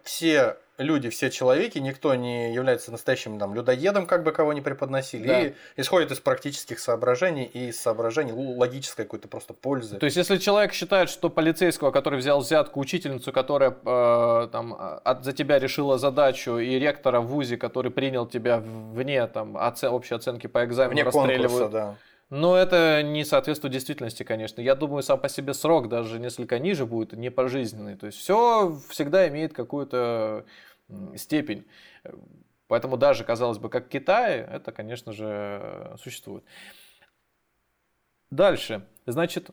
C: Все люди, все человеки, никто не является настоящим там, людоедом, как бы кого ни преподносили, да. и исходит из практических соображений и из соображений логической какой-то просто пользы.
B: То есть, если человек считает, что полицейского, который взял взятку, учительницу, которая э, там, от, за тебя решила задачу, и ректора в ВУЗе, который принял тебя вне там, оце, общей оценки по экзамену, вне расстреливают. Конкурса, да. Но это не соответствует действительности, конечно. Я думаю, сам по себе срок даже несколько ниже будет, не пожизненный. То есть все всегда имеет какую-то степень. Поэтому даже, казалось бы, как в Китае, это, конечно же, существует. Дальше. Значит,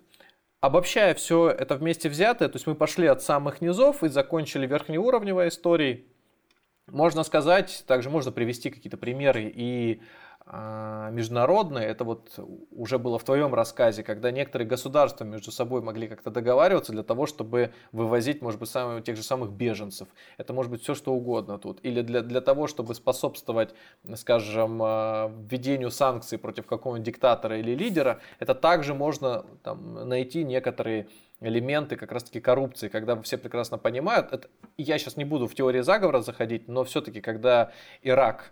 B: обобщая все это вместе взятое, то есть мы пошли от самых низов и закончили верхнеуровневой историей, можно сказать, также можно привести какие-то примеры и международные, это вот уже было в твоем рассказе, когда некоторые государства между собой могли как-то договариваться для того, чтобы вывозить, может быть, самых, тех же самых беженцев. Это может быть все, что угодно тут. Или для, для того, чтобы способствовать, скажем, а, введению санкций против какого-нибудь диктатора или лидера, это также можно там, найти некоторые элементы как раз-таки коррупции, когда все прекрасно понимают, это, я сейчас не буду в теории заговора заходить, но все-таки, когда Ирак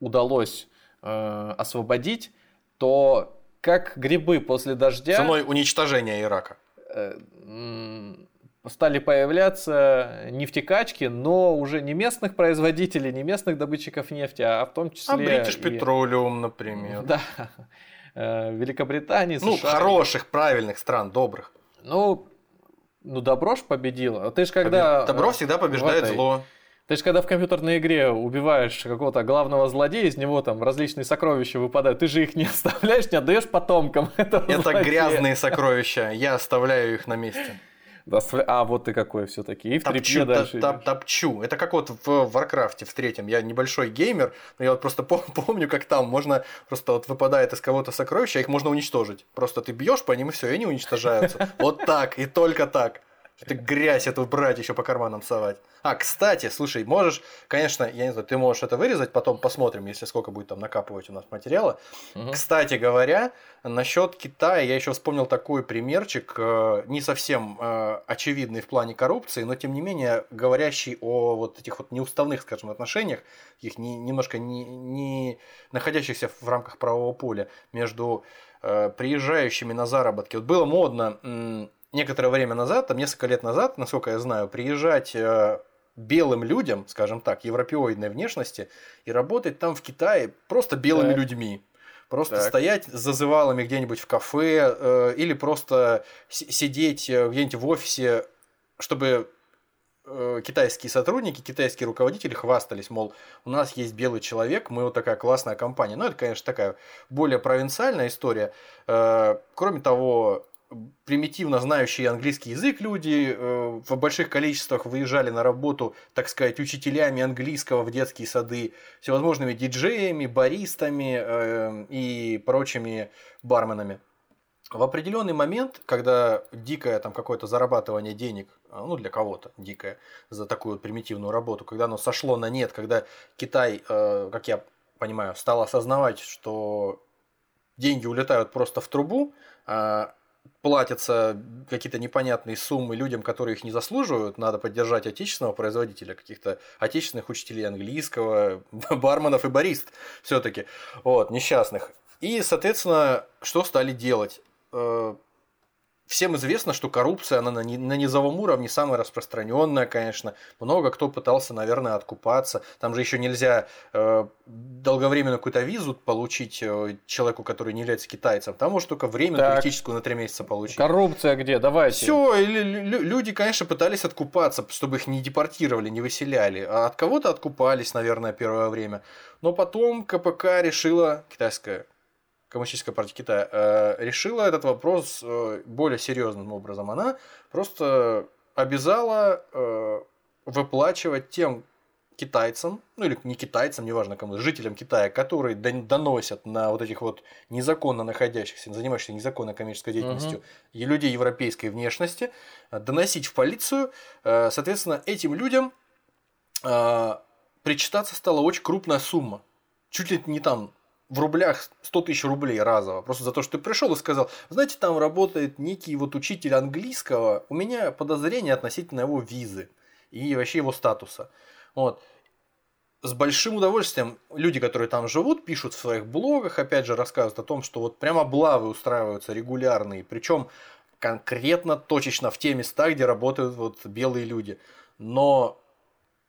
B: удалось э, освободить, то как грибы после дождя...
C: Ценой уничтожения Ирака.
B: Э, стали появляться нефтекачки, но уже не местных производителей, не местных добытчиков нефти, а в том числе... А
C: British и... Petroleum, например.
B: Да. Э, Великобритании,
C: США. Ну, хороших, правильных стран, добрых.
B: Ну, ну добро ж победило. Ты же когда...
C: Добро всегда побеждает этой... зло.
B: Ты же когда в компьютерной игре убиваешь какого-то главного злодея, из него там различные сокровища выпадают, ты же их не оставляешь, не отдаешь потомкам.
C: Это злодея. грязные сокровища, я оставляю их на месте.
B: А вот ты какой все-таки. И в
C: топчу, дальше. Топ, топчу. Это как вот в Варкрафте в третьем. Я небольшой геймер, но я вот просто помню, как там можно просто вот выпадает из кого-то сокровища, их можно уничтожить. Просто ты бьешь по ним и все, и они уничтожаются. Вот так, и только так. Это грязь эту брать еще по карманам совать. А, кстати, слушай, можешь, конечно, я не знаю, ты можешь это вырезать, потом посмотрим, если сколько будет там накапывать у нас материала. Угу. Кстати говоря, насчет Китая я еще вспомнил такой примерчик, э, не совсем э, очевидный в плане коррупции, но тем не менее говорящий о вот этих вот неуставных, скажем, отношениях, их не, немножко не, не находящихся в рамках правового поля между э, приезжающими на заработки. Вот было модно некоторое время назад, там несколько лет назад, насколько я знаю, приезжать э, белым людям, скажем так, европеоидной внешности, и работать там в Китае просто белыми так. людьми. Просто так. стоять с зазывалами где-нибудь в кафе э, или просто сидеть э, где-нибудь в офисе, чтобы э, китайские сотрудники, китайские руководители хвастались, мол, у нас есть белый человек, мы вот такая классная компания. Ну, это, конечно, такая более провинциальная история. Э, кроме того, примитивно знающие английский язык люди э, в больших количествах выезжали на работу, так сказать, учителями английского в детские сады, всевозможными диджеями, баристами э, и прочими барменами. В определенный момент, когда дикое там какое-то зарабатывание денег, а, ну для кого-то дикое, за такую вот примитивную работу, когда оно сошло на нет, когда Китай, э, как я понимаю, стал осознавать, что деньги улетают просто в трубу, а платятся какие-то непонятные суммы людям, которые их не заслуживают, надо поддержать отечественного производителя, каких-то отечественных учителей английского, барменов и барист все-таки, вот, несчастных. И, соответственно, что стали делать? Всем известно, что коррупция, она на, на низовом уровне самая распространенная, конечно. Много кто пытался, наверное, откупаться. Там же еще нельзя э, долговременную какую-то визу получить э, человеку, который не является китайцем. Там может только время так. туристическую на три месяца получить.
B: Коррупция где? Давайте.
C: Все, люди, конечно, пытались откупаться, чтобы их не депортировали, не выселяли. А от кого-то откупались, наверное, первое время. Но потом КПК решила, китайская Коммунистическая партия Китая э, решила этот вопрос э, более серьезным образом. Она просто обязала э, выплачивать тем китайцам, ну или не китайцам, неважно кому, жителям Китая, которые доносят на вот этих вот незаконно находящихся, занимающихся незаконной коммерческой деятельностью угу. и людей европейской внешности, доносить в полицию. Соответственно, этим людям причитаться стала очень крупная сумма. Чуть ли не там в рублях 100 тысяч рублей разово. Просто за то, что ты пришел и сказал, знаете, там работает некий вот учитель английского, у меня подозрение относительно его визы и вообще его статуса. Вот. С большим удовольствием люди, которые там живут, пишут в своих блогах, опять же, рассказывают о том, что вот прямо облавы устраиваются регулярные, причем конкретно, точечно в те места, где работают вот белые люди. Но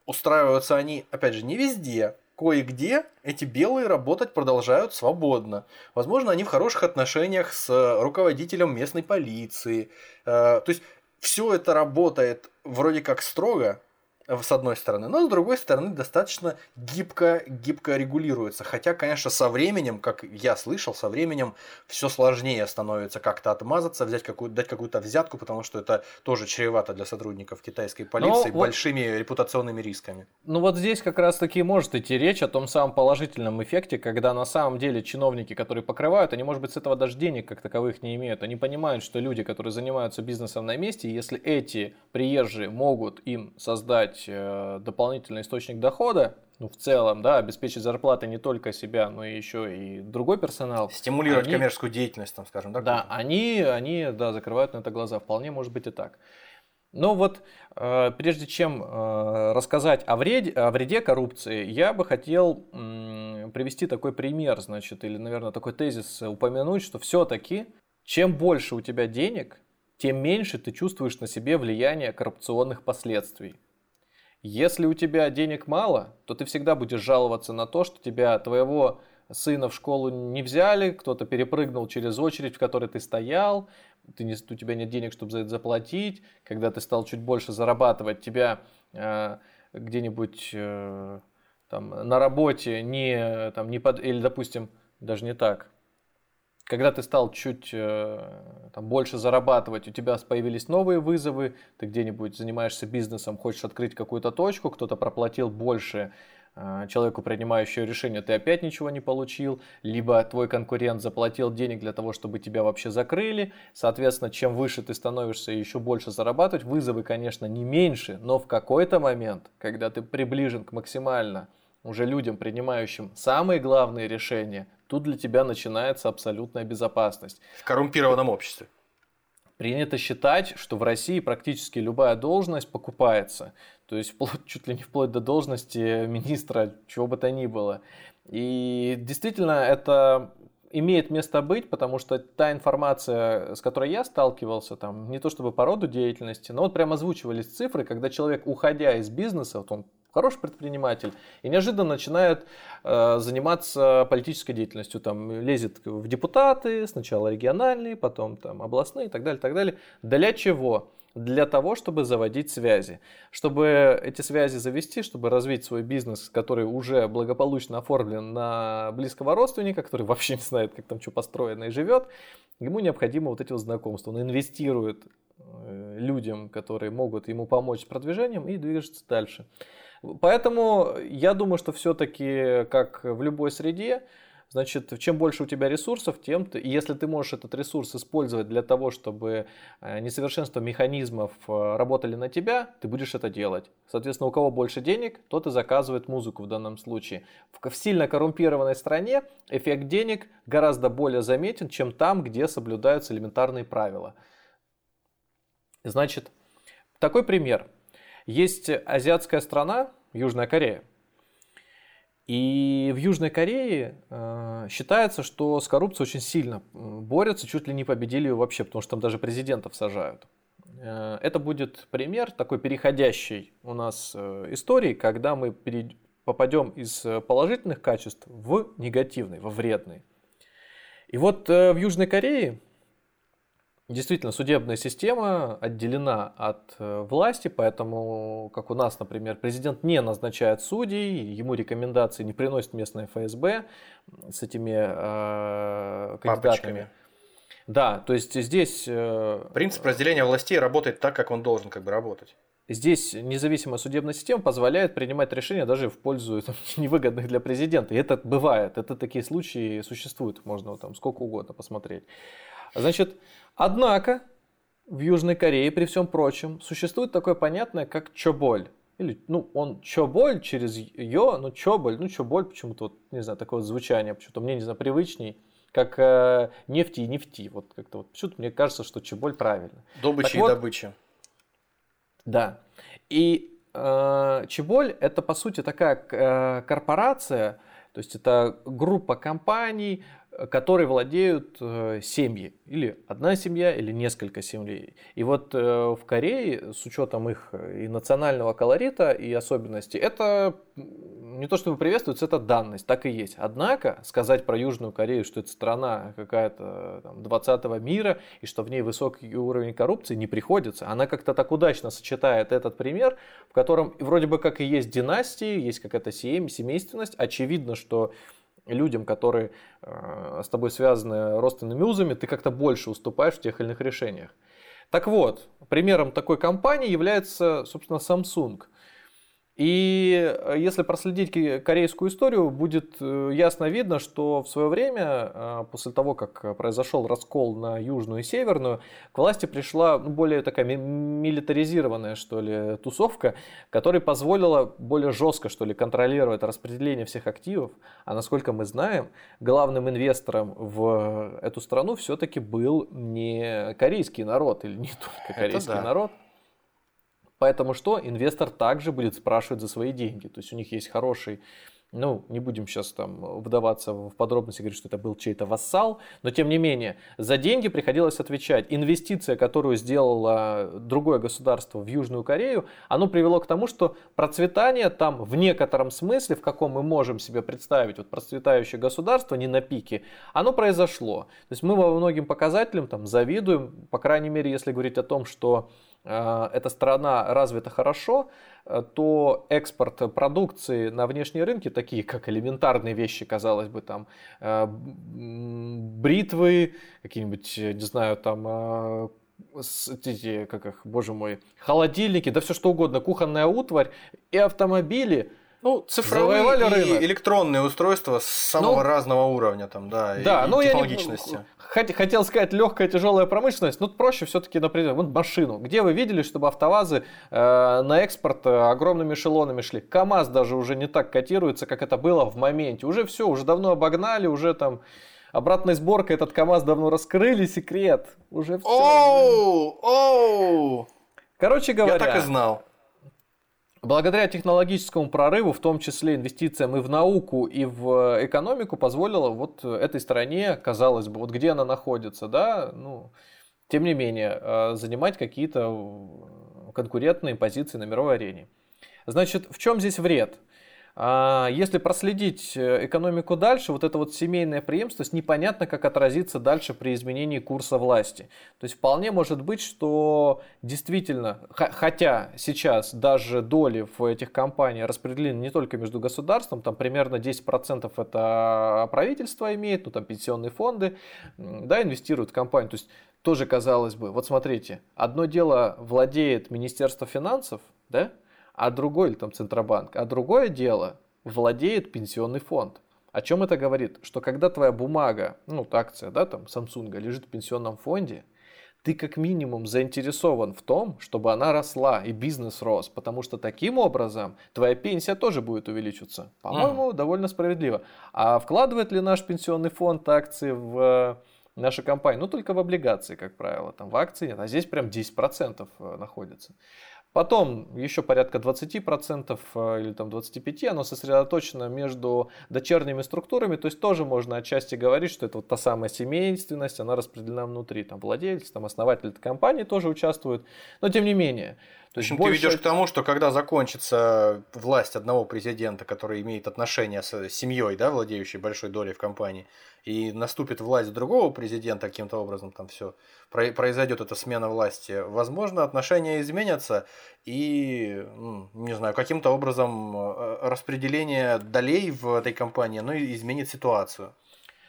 C: устраиваются они, опять же, не везде, кое-где эти белые работать продолжают свободно. Возможно, они в хороших отношениях с руководителем местной полиции. Э, то есть все это работает вроде как строго, с одной стороны, но с другой стороны достаточно гибко, гибко регулируется. Хотя, конечно, со временем, как я слышал, со временем все сложнее становится как-то отмазаться, взять какую, дать какую-то взятку, потому что это тоже чревато для сотрудников китайской полиции но большими вот, репутационными рисками.
B: Ну вот здесь как раз таки может идти речь о том самом положительном эффекте, когда на самом деле чиновники, которые покрывают, они, может быть, с этого даже денег как таковых не имеют. Они понимают, что люди, которые занимаются бизнесом на месте, если эти приезжие могут им создать создать э, дополнительный источник дохода, ну, в целом, да, обеспечить зарплаты не только себя, но и еще и другой персонал.
C: Стимулировать они, коммерческую деятельность, там, скажем,
B: да? Да, они, они, да, закрывают на это глаза. Вполне может быть и так. Но вот э, прежде чем э, рассказать о вреде, о вреде коррупции, я бы хотел э, привести такой пример, значит, или, наверное, такой тезис упомянуть, что все-таки чем больше у тебя денег, тем меньше ты чувствуешь на себе влияние коррупционных последствий. Если у тебя денег мало, то ты всегда будешь жаловаться на то, что тебя, твоего сына в школу не взяли, кто-то перепрыгнул через очередь, в которой ты стоял, ты не, у тебя нет денег, чтобы за это заплатить, когда ты стал чуть больше зарабатывать, тебя э, где-нибудь э, там, на работе не, там, не под, или, допустим, даже не так, когда ты стал чуть э, там, больше зарабатывать, у тебя появились новые вызовы, ты где-нибудь занимаешься бизнесом, хочешь открыть какую-то точку, кто-то проплатил больше э, человеку, принимающему решение, ты опять ничего не получил, либо твой конкурент заплатил денег для того, чтобы тебя вообще закрыли, соответственно, чем выше ты становишься и еще больше зарабатывать, вызовы, конечно, не меньше, но в какой-то момент, когда ты приближен к максимально уже людям, принимающим самые главные решения, тут для тебя начинается абсолютная безопасность.
C: В коррумпированном обществе.
B: Принято считать, что в России практически любая должность покупается. То есть вплоть, чуть ли не вплоть до должности министра, чего бы то ни было. И действительно это имеет место быть, потому что та информация, с которой я сталкивался, там, не то чтобы по роду деятельности, но вот прямо озвучивались цифры, когда человек, уходя из бизнеса, вот он хороший предприниматель, и неожиданно начинает э, заниматься политической деятельностью, там лезет в депутаты, сначала региональные, потом там областные и так далее, так далее. Для чего? Для того, чтобы заводить связи. Чтобы эти связи завести, чтобы развить свой бизнес, который уже благополучно оформлен на близкого родственника, который вообще не знает, как там что построено и живет, ему необходимо вот эти вот знакомства. Он инвестирует э, людям, которые могут ему помочь с продвижением и движется дальше. Поэтому я думаю, что все-таки, как в любой среде, Значит, чем больше у тебя ресурсов, тем ты, если ты можешь этот ресурс использовать для того, чтобы э, несовершенство механизмов э, работали на тебя, ты будешь это делать. Соответственно, у кого больше денег, тот и заказывает музыку в данном случае. В сильно коррумпированной стране эффект денег гораздо более заметен, чем там, где соблюдаются элементарные правила. Значит, такой пример. Есть азиатская страна, Южная Корея, и в Южной Корее э, считается, что с коррупцией очень сильно борются, чуть ли не победили ее вообще, потому что там даже президентов сажают. Э, это будет пример такой переходящей у нас э, истории, когда мы попадем из положительных качеств в негативные, во вредные. И вот э, в Южной Корее Действительно, судебная система отделена от э, власти, поэтому, как у нас, например, президент не назначает судей, ему рекомендации не приносит местное ФСБ с этими э, кандидатами. Папочками. Да, то есть здесь... Э,
C: Принцип разделения властей работает так, как он должен как бы работать.
B: Здесь независимая судебная система позволяет принимать решения даже в пользу там, невыгодных для президента. И это бывает, это такие случаи существуют, можно там сколько угодно посмотреть. Значит, однако в Южной Корее, при всем прочем, существует такое понятное, как чоболь. Или, ну, он чоболь через ё, ну, чоболь, ну, чоболь почему-то, вот, не знаю, такое вот звучание, почему-то мне, не знаю, привычней, как э, нефти и нефти. Вот как-то вот, почему-то мне кажется, что чеболь правильно.
C: Добыча так и вот, добыча.
B: Да. И э, чеболь это, по сути, такая э, корпорация, то есть это группа компаний, которые владеют э, семьи. Или одна семья, или несколько семей. И вот э, в Корее, с учетом их и национального колорита, и особенностей, это не то чтобы приветствуется, это данность, так и есть. Однако сказать про Южную Корею, что это страна какая-то там, 20 мира, и что в ней высокий уровень коррупции, не приходится. Она как-то так удачно сочетает этот пример, в котором вроде бы как и есть династии, есть какая-то семейственность. Очевидно, что людям, которые э, с тобой связаны родственными узами, ты как-то больше уступаешь в тех или иных решениях. Так вот, примером такой компании является, собственно, Samsung – и э, если проследить корейскую историю, будет э, ясно видно, что в свое время, э, после того, как произошел раскол на южную и северную, к власти пришла ну, более такая милитаризированная, что ли, тусовка, которая позволила более жестко, что ли, контролировать распределение всех активов. А насколько мы знаем, главным инвестором в эту страну все-таки был не корейский народ, или не только корейский да. народ, Поэтому что? Инвестор также будет спрашивать за свои деньги. То есть у них есть хороший ну, не будем сейчас там вдаваться в подробности, говорить, что это был чей-то вассал, но тем не менее, за деньги приходилось отвечать. Инвестиция, которую сделало другое государство в Южную Корею, оно привело к тому, что процветание там в некотором смысле, в каком мы можем себе представить, вот процветающее государство, не на пике, оно произошло. То есть мы во многим показателям там завидуем, по крайней мере, если говорить о том, что эта страна развита хорошо, Э, то экспорт продукции на внешние рынки, такие как элементарные вещи, казалось бы, там э, бритвы, какие-нибудь, не знаю, там э, эти, как их, боже мой, холодильники, да все что угодно, кухонная утварь и автомобили –
C: ну, цифровые и рынок. электронные устройства самого ну, разного уровня, там, да,
B: да и, ну, технологичности. Я не, хотел сказать легкая тяжелая промышленность, но проще все-таки, например, вот машину. Где вы видели, чтобы автовазы э, на экспорт э, огромными эшелонами шли? КАМАЗ даже уже не так котируется, как это было в моменте. Уже все, уже давно обогнали, уже там обратной сборкой этот КАМАЗ давно раскрыли секрет. Уже все.
C: Оу, оу.
B: Короче говоря.
C: Я так и знал.
B: Благодаря технологическому прорыву, в том числе инвестициям и в науку, и в экономику, позволило вот этой стране, казалось бы, вот где она находится, да, ну, тем не менее, э, занимать какие-то конкурентные позиции на мировой арене. Значит, в чем здесь вред? А если проследить э, экономику дальше, вот эта вот семейная преемственность непонятно, как отразится дальше при изменении курса власти. То есть вполне может быть, что действительно, хотя сейчас даже доли в этих компаниях распределены не только между государством, там примерно 10% это правительство имеет, ну там пенсионные фонды, да, инвестируют в компанию. То есть тоже казалось бы, вот смотрите, одно дело владеет Министерство финансов, да, а другой, или там Центробанк, а другое дело владеет пенсионный фонд. О чем это говорит? Что когда твоя бумага, ну, акция, да, там, Samsung лежит в пенсионном фонде, ты как минимум заинтересован в том, чтобы она росла и бизнес рос, потому что таким образом твоя пенсия тоже будет увеличиваться. По-моему, mm. довольно справедливо. А вкладывает ли наш пенсионный фонд акции в наша компания, ну только в облигации, как правило, там в акции нет, а здесь прям 10% э, находится. Потом еще порядка 20% э, или там 25% оно сосредоточено между дочерними структурами, то есть тоже можно отчасти говорить, что это вот та самая семейственность, она распределена внутри, там владельцы, там основатели этой компании тоже участвуют, но тем не менее.
C: То есть больше... ты ведешь к тому, что когда закончится власть одного президента, который имеет отношение с семьей, да, владеющей большой долей в компании, и наступит власть другого президента каким-то образом, там все произойдет эта смена власти, возможно, отношения изменятся, и, не знаю, каким-то образом э, распределение долей в этой компании, ну, изменит ситуацию.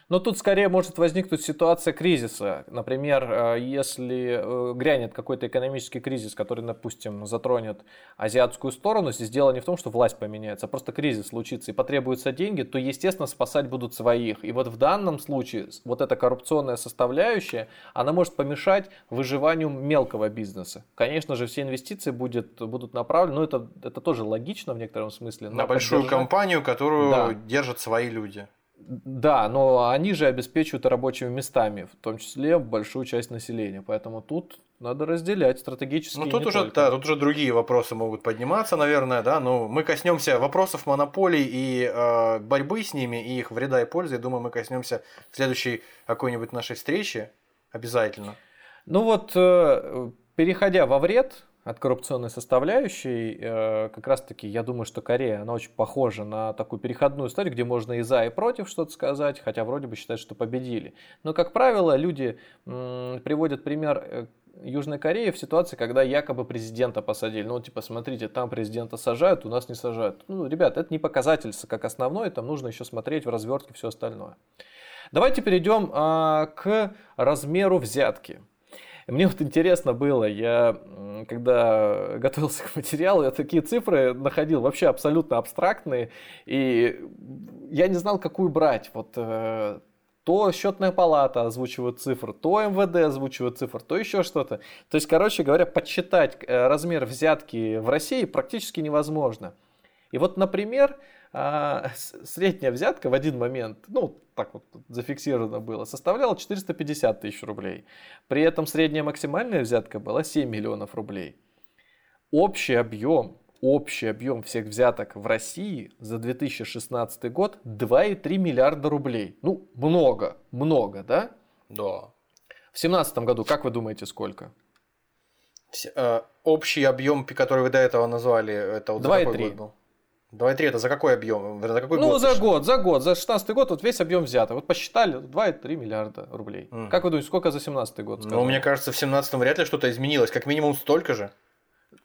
B: Но тут скорее может возникнуть ситуация кризиса. Например, э, если э, грянет какой-то экономический кризис, который, допустим, затронет азиатскую сторону, здесь дело не в том, что власть поменяется, а просто кризис случится и потребуются деньги, то, естественно, спасать будут своих. И вот в данном случае вот эта коррупционная составляющая, она может помешать выживанию мелкого бизнеса. Конечно же, все инвестиции будет, будут направлены, ну это, это тоже логично в некотором смысле.
C: На большую компанию, которую да. держат свои люди.
B: Да, но они же обеспечивают рабочими местами, в том числе большую часть населения. Поэтому тут надо разделять стратегически.
C: Ну тут уже, только. да, тут уже другие вопросы могут подниматься, наверное, да. Но мы коснемся вопросов монополий и э, борьбы с ними, и их вреда и пользы. Я думаю, мы коснемся в следующей какой-нибудь нашей встрече обязательно.
B: Ну вот, э, переходя во вред, от коррупционной составляющей, э, как раз-таки, я думаю, что Корея, она очень похожа на такую переходную историю, где можно и за, и против что-то сказать, хотя вроде бы считают, что победили. Но, как правило, люди приводят пример э, Южной Кореи в ситуации, когда якобы президента посадили. Ну, типа, смотрите, там президента сажают, у нас не сажают. Ну, ребят, это не показатель как основной, там нужно еще смотреть в развертке все остальное. Давайте перейдем а, к размеру взятки. Мне вот интересно было, я когда готовился к материалу, я такие цифры находил вообще абсолютно абстрактные, и я не знал, какую брать. Вот э, то счетная палата озвучивает цифры, то МВД озвучивает цифры, то еще что-то. То есть, короче говоря, подсчитать э, размер взятки в России практически невозможно. И вот, например, а, средняя взятка в один момент, ну, так вот зафиксировано было, составляла 450 тысяч рублей. При этом средняя максимальная взятка была 7 миллионов рублей. Общий объем, общий объем всех взяток в России за 2016 год 2,3 миллиарда рублей. Ну, много, много, да?
C: Да.
B: В 2017 году, как вы думаете, сколько?
C: Э, общий объем, который вы до этого назвали, это вот 2,3. Был? 2,3 это за какой объем? За какой
B: ну, год? за год, за год, за 16 год вот весь объем взят. Вот посчитали 2,3 миллиарда рублей. Угу. Как вы думаете, сколько за 17 год?
C: Сказали? Ну, мне кажется, в 17 вряд ли что-то изменилось. Как минимум столько же.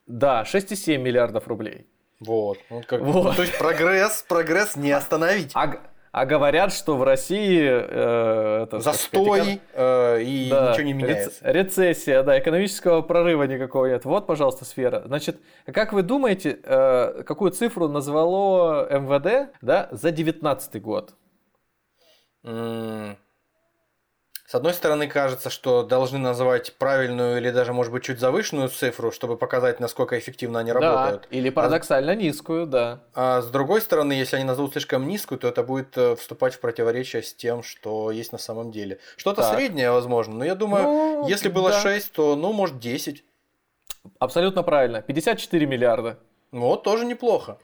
B: Да, 6,7 миллиардов рублей.
C: Вот. вот, как... вот. То есть прогресс, прогресс не остановить.
B: А, а говорят, что в России э,
C: это, Застой сказать, э, и да, ничего не меняется.
B: Рецессия, да, экономического прорыва никакого нет. Вот, пожалуйста, сфера. Значит, как вы думаете, э, какую цифру назвало МВД да, за 2019 год?
C: Mm. С одной стороны, кажется, что должны называть правильную или даже, может быть, чуть завышенную цифру, чтобы показать, насколько эффективно они да, работают.
B: Или парадоксально а, низкую, да.
C: А с другой стороны, если они назовут слишком низкую, то это будет э, вступать в противоречие с тем, что есть на самом деле. Что-то среднее, возможно, но я думаю, ну, если было да. 6, то, ну, может, 10.
B: Абсолютно правильно. 54 миллиарда.
C: Ну, вот, тоже неплохо.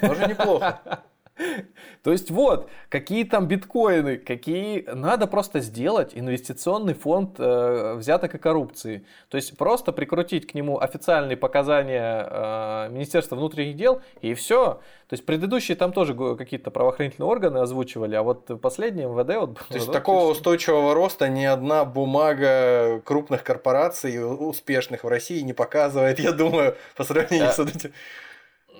C: Тоже неплохо.
B: То есть вот, какие там биткоины, какие... Надо просто сделать инвестиционный фонд э, взяток и коррупции. То есть просто прикрутить к нему официальные показания э, Министерства внутренних дел и все. То есть предыдущие там тоже какие-то правоохранительные органы озвучивали, а вот последние МВД... Вот,
C: То есть вот, такого есть... устойчивого роста ни одна бумага крупных корпораций успешных в России не показывает, я думаю, по сравнению а... с этим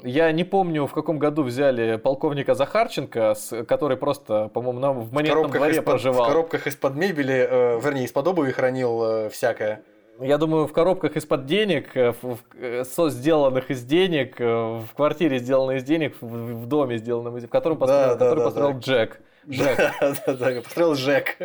B: я не помню, в каком году взяли полковника Захарченко, который просто, по-моему, в монетном дворе
C: из
B: проживал.
C: В коробках из-под мебели, э, вернее, из-под обуви хранил э, всякое.
B: Я думаю, в коробках из-под денег, э, в, в, со сделанных из денег, в квартире сделанной из денег, в, в доме сделанном из в котором построил, да, который да, построил да. Джек.
C: Джек. Да, да, да, построил Джек.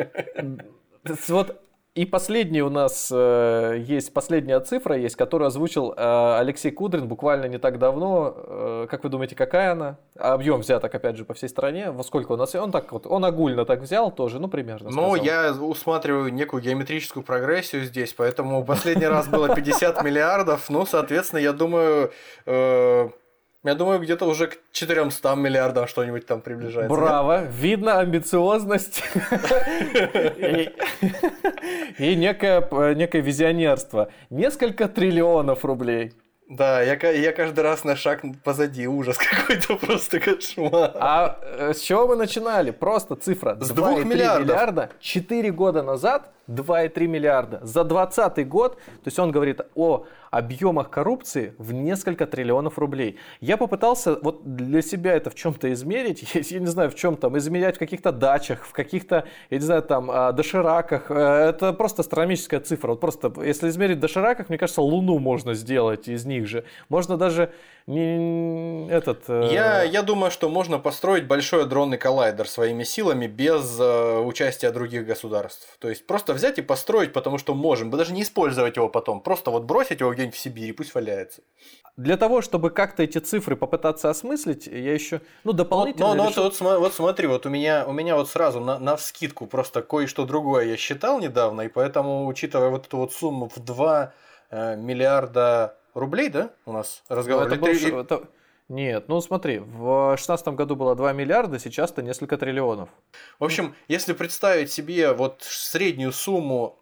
B: Вот и последний у нас э, есть, последняя цифра есть, которую озвучил э, Алексей Кудрин буквально не так давно. Э, как вы думаете, какая она? Объем взяток, опять же, по всей стране. Во сколько у нас? Он так вот, он огульно так взял тоже, ну, примерно.
C: Ну, я усматриваю некую геометрическую прогрессию здесь, поэтому последний раз было 50 миллиардов. Ну, соответственно, я думаю... Я думаю, где-то уже к 400 миллиардам что-нибудь там приближается.
B: Браво! Нет? Видно амбициозность и некое, визионерство. Несколько триллионов рублей.
C: Да, я, я каждый раз на шаг позади, ужас какой-то просто кошмар.
B: А э, с чего вы начинали? Просто цифра.
C: С 2 миллиардов. миллиарда.
B: 4 года назад 2,3 миллиарда. За 2020 год, то есть он говорит о объемах коррупции в несколько триллионов рублей. Я попытался вот для себя это в чем-то измерить, я не знаю в чем там, измерять в каких-то дачах, в каких-то, я не знаю, там, а, дошираках. Э, это просто астрономическая цифра. Вот просто, если измерить дошираках, мне кажется, Луну можно сделать из них же. Можно даже не этот...
C: Э, я, я думаю, что можно построить большой адронный коллайдер своими силами без э, участия других государств. То есть просто взять и построить, потому что можем, даже не использовать его потом, просто вот бросить его где-нибудь в Сибири, пусть валяется.
B: Для того, чтобы как-то эти цифры попытаться осмыслить, я еще, ну, дополнительно...
C: Вот, но, решил... вот, вот, вот смотри, вот у меня, у меня вот сразу на, на вскидку просто кое-что другое я считал недавно, и поэтому, учитывая вот эту вот сумму в 2 э, миллиарда рублей, да, у нас разговор?
B: Это был, это... Нет, ну смотри, в 2016 году было 2 миллиарда, сейчас-то несколько триллионов.
C: В общем, если представить себе вот среднюю сумму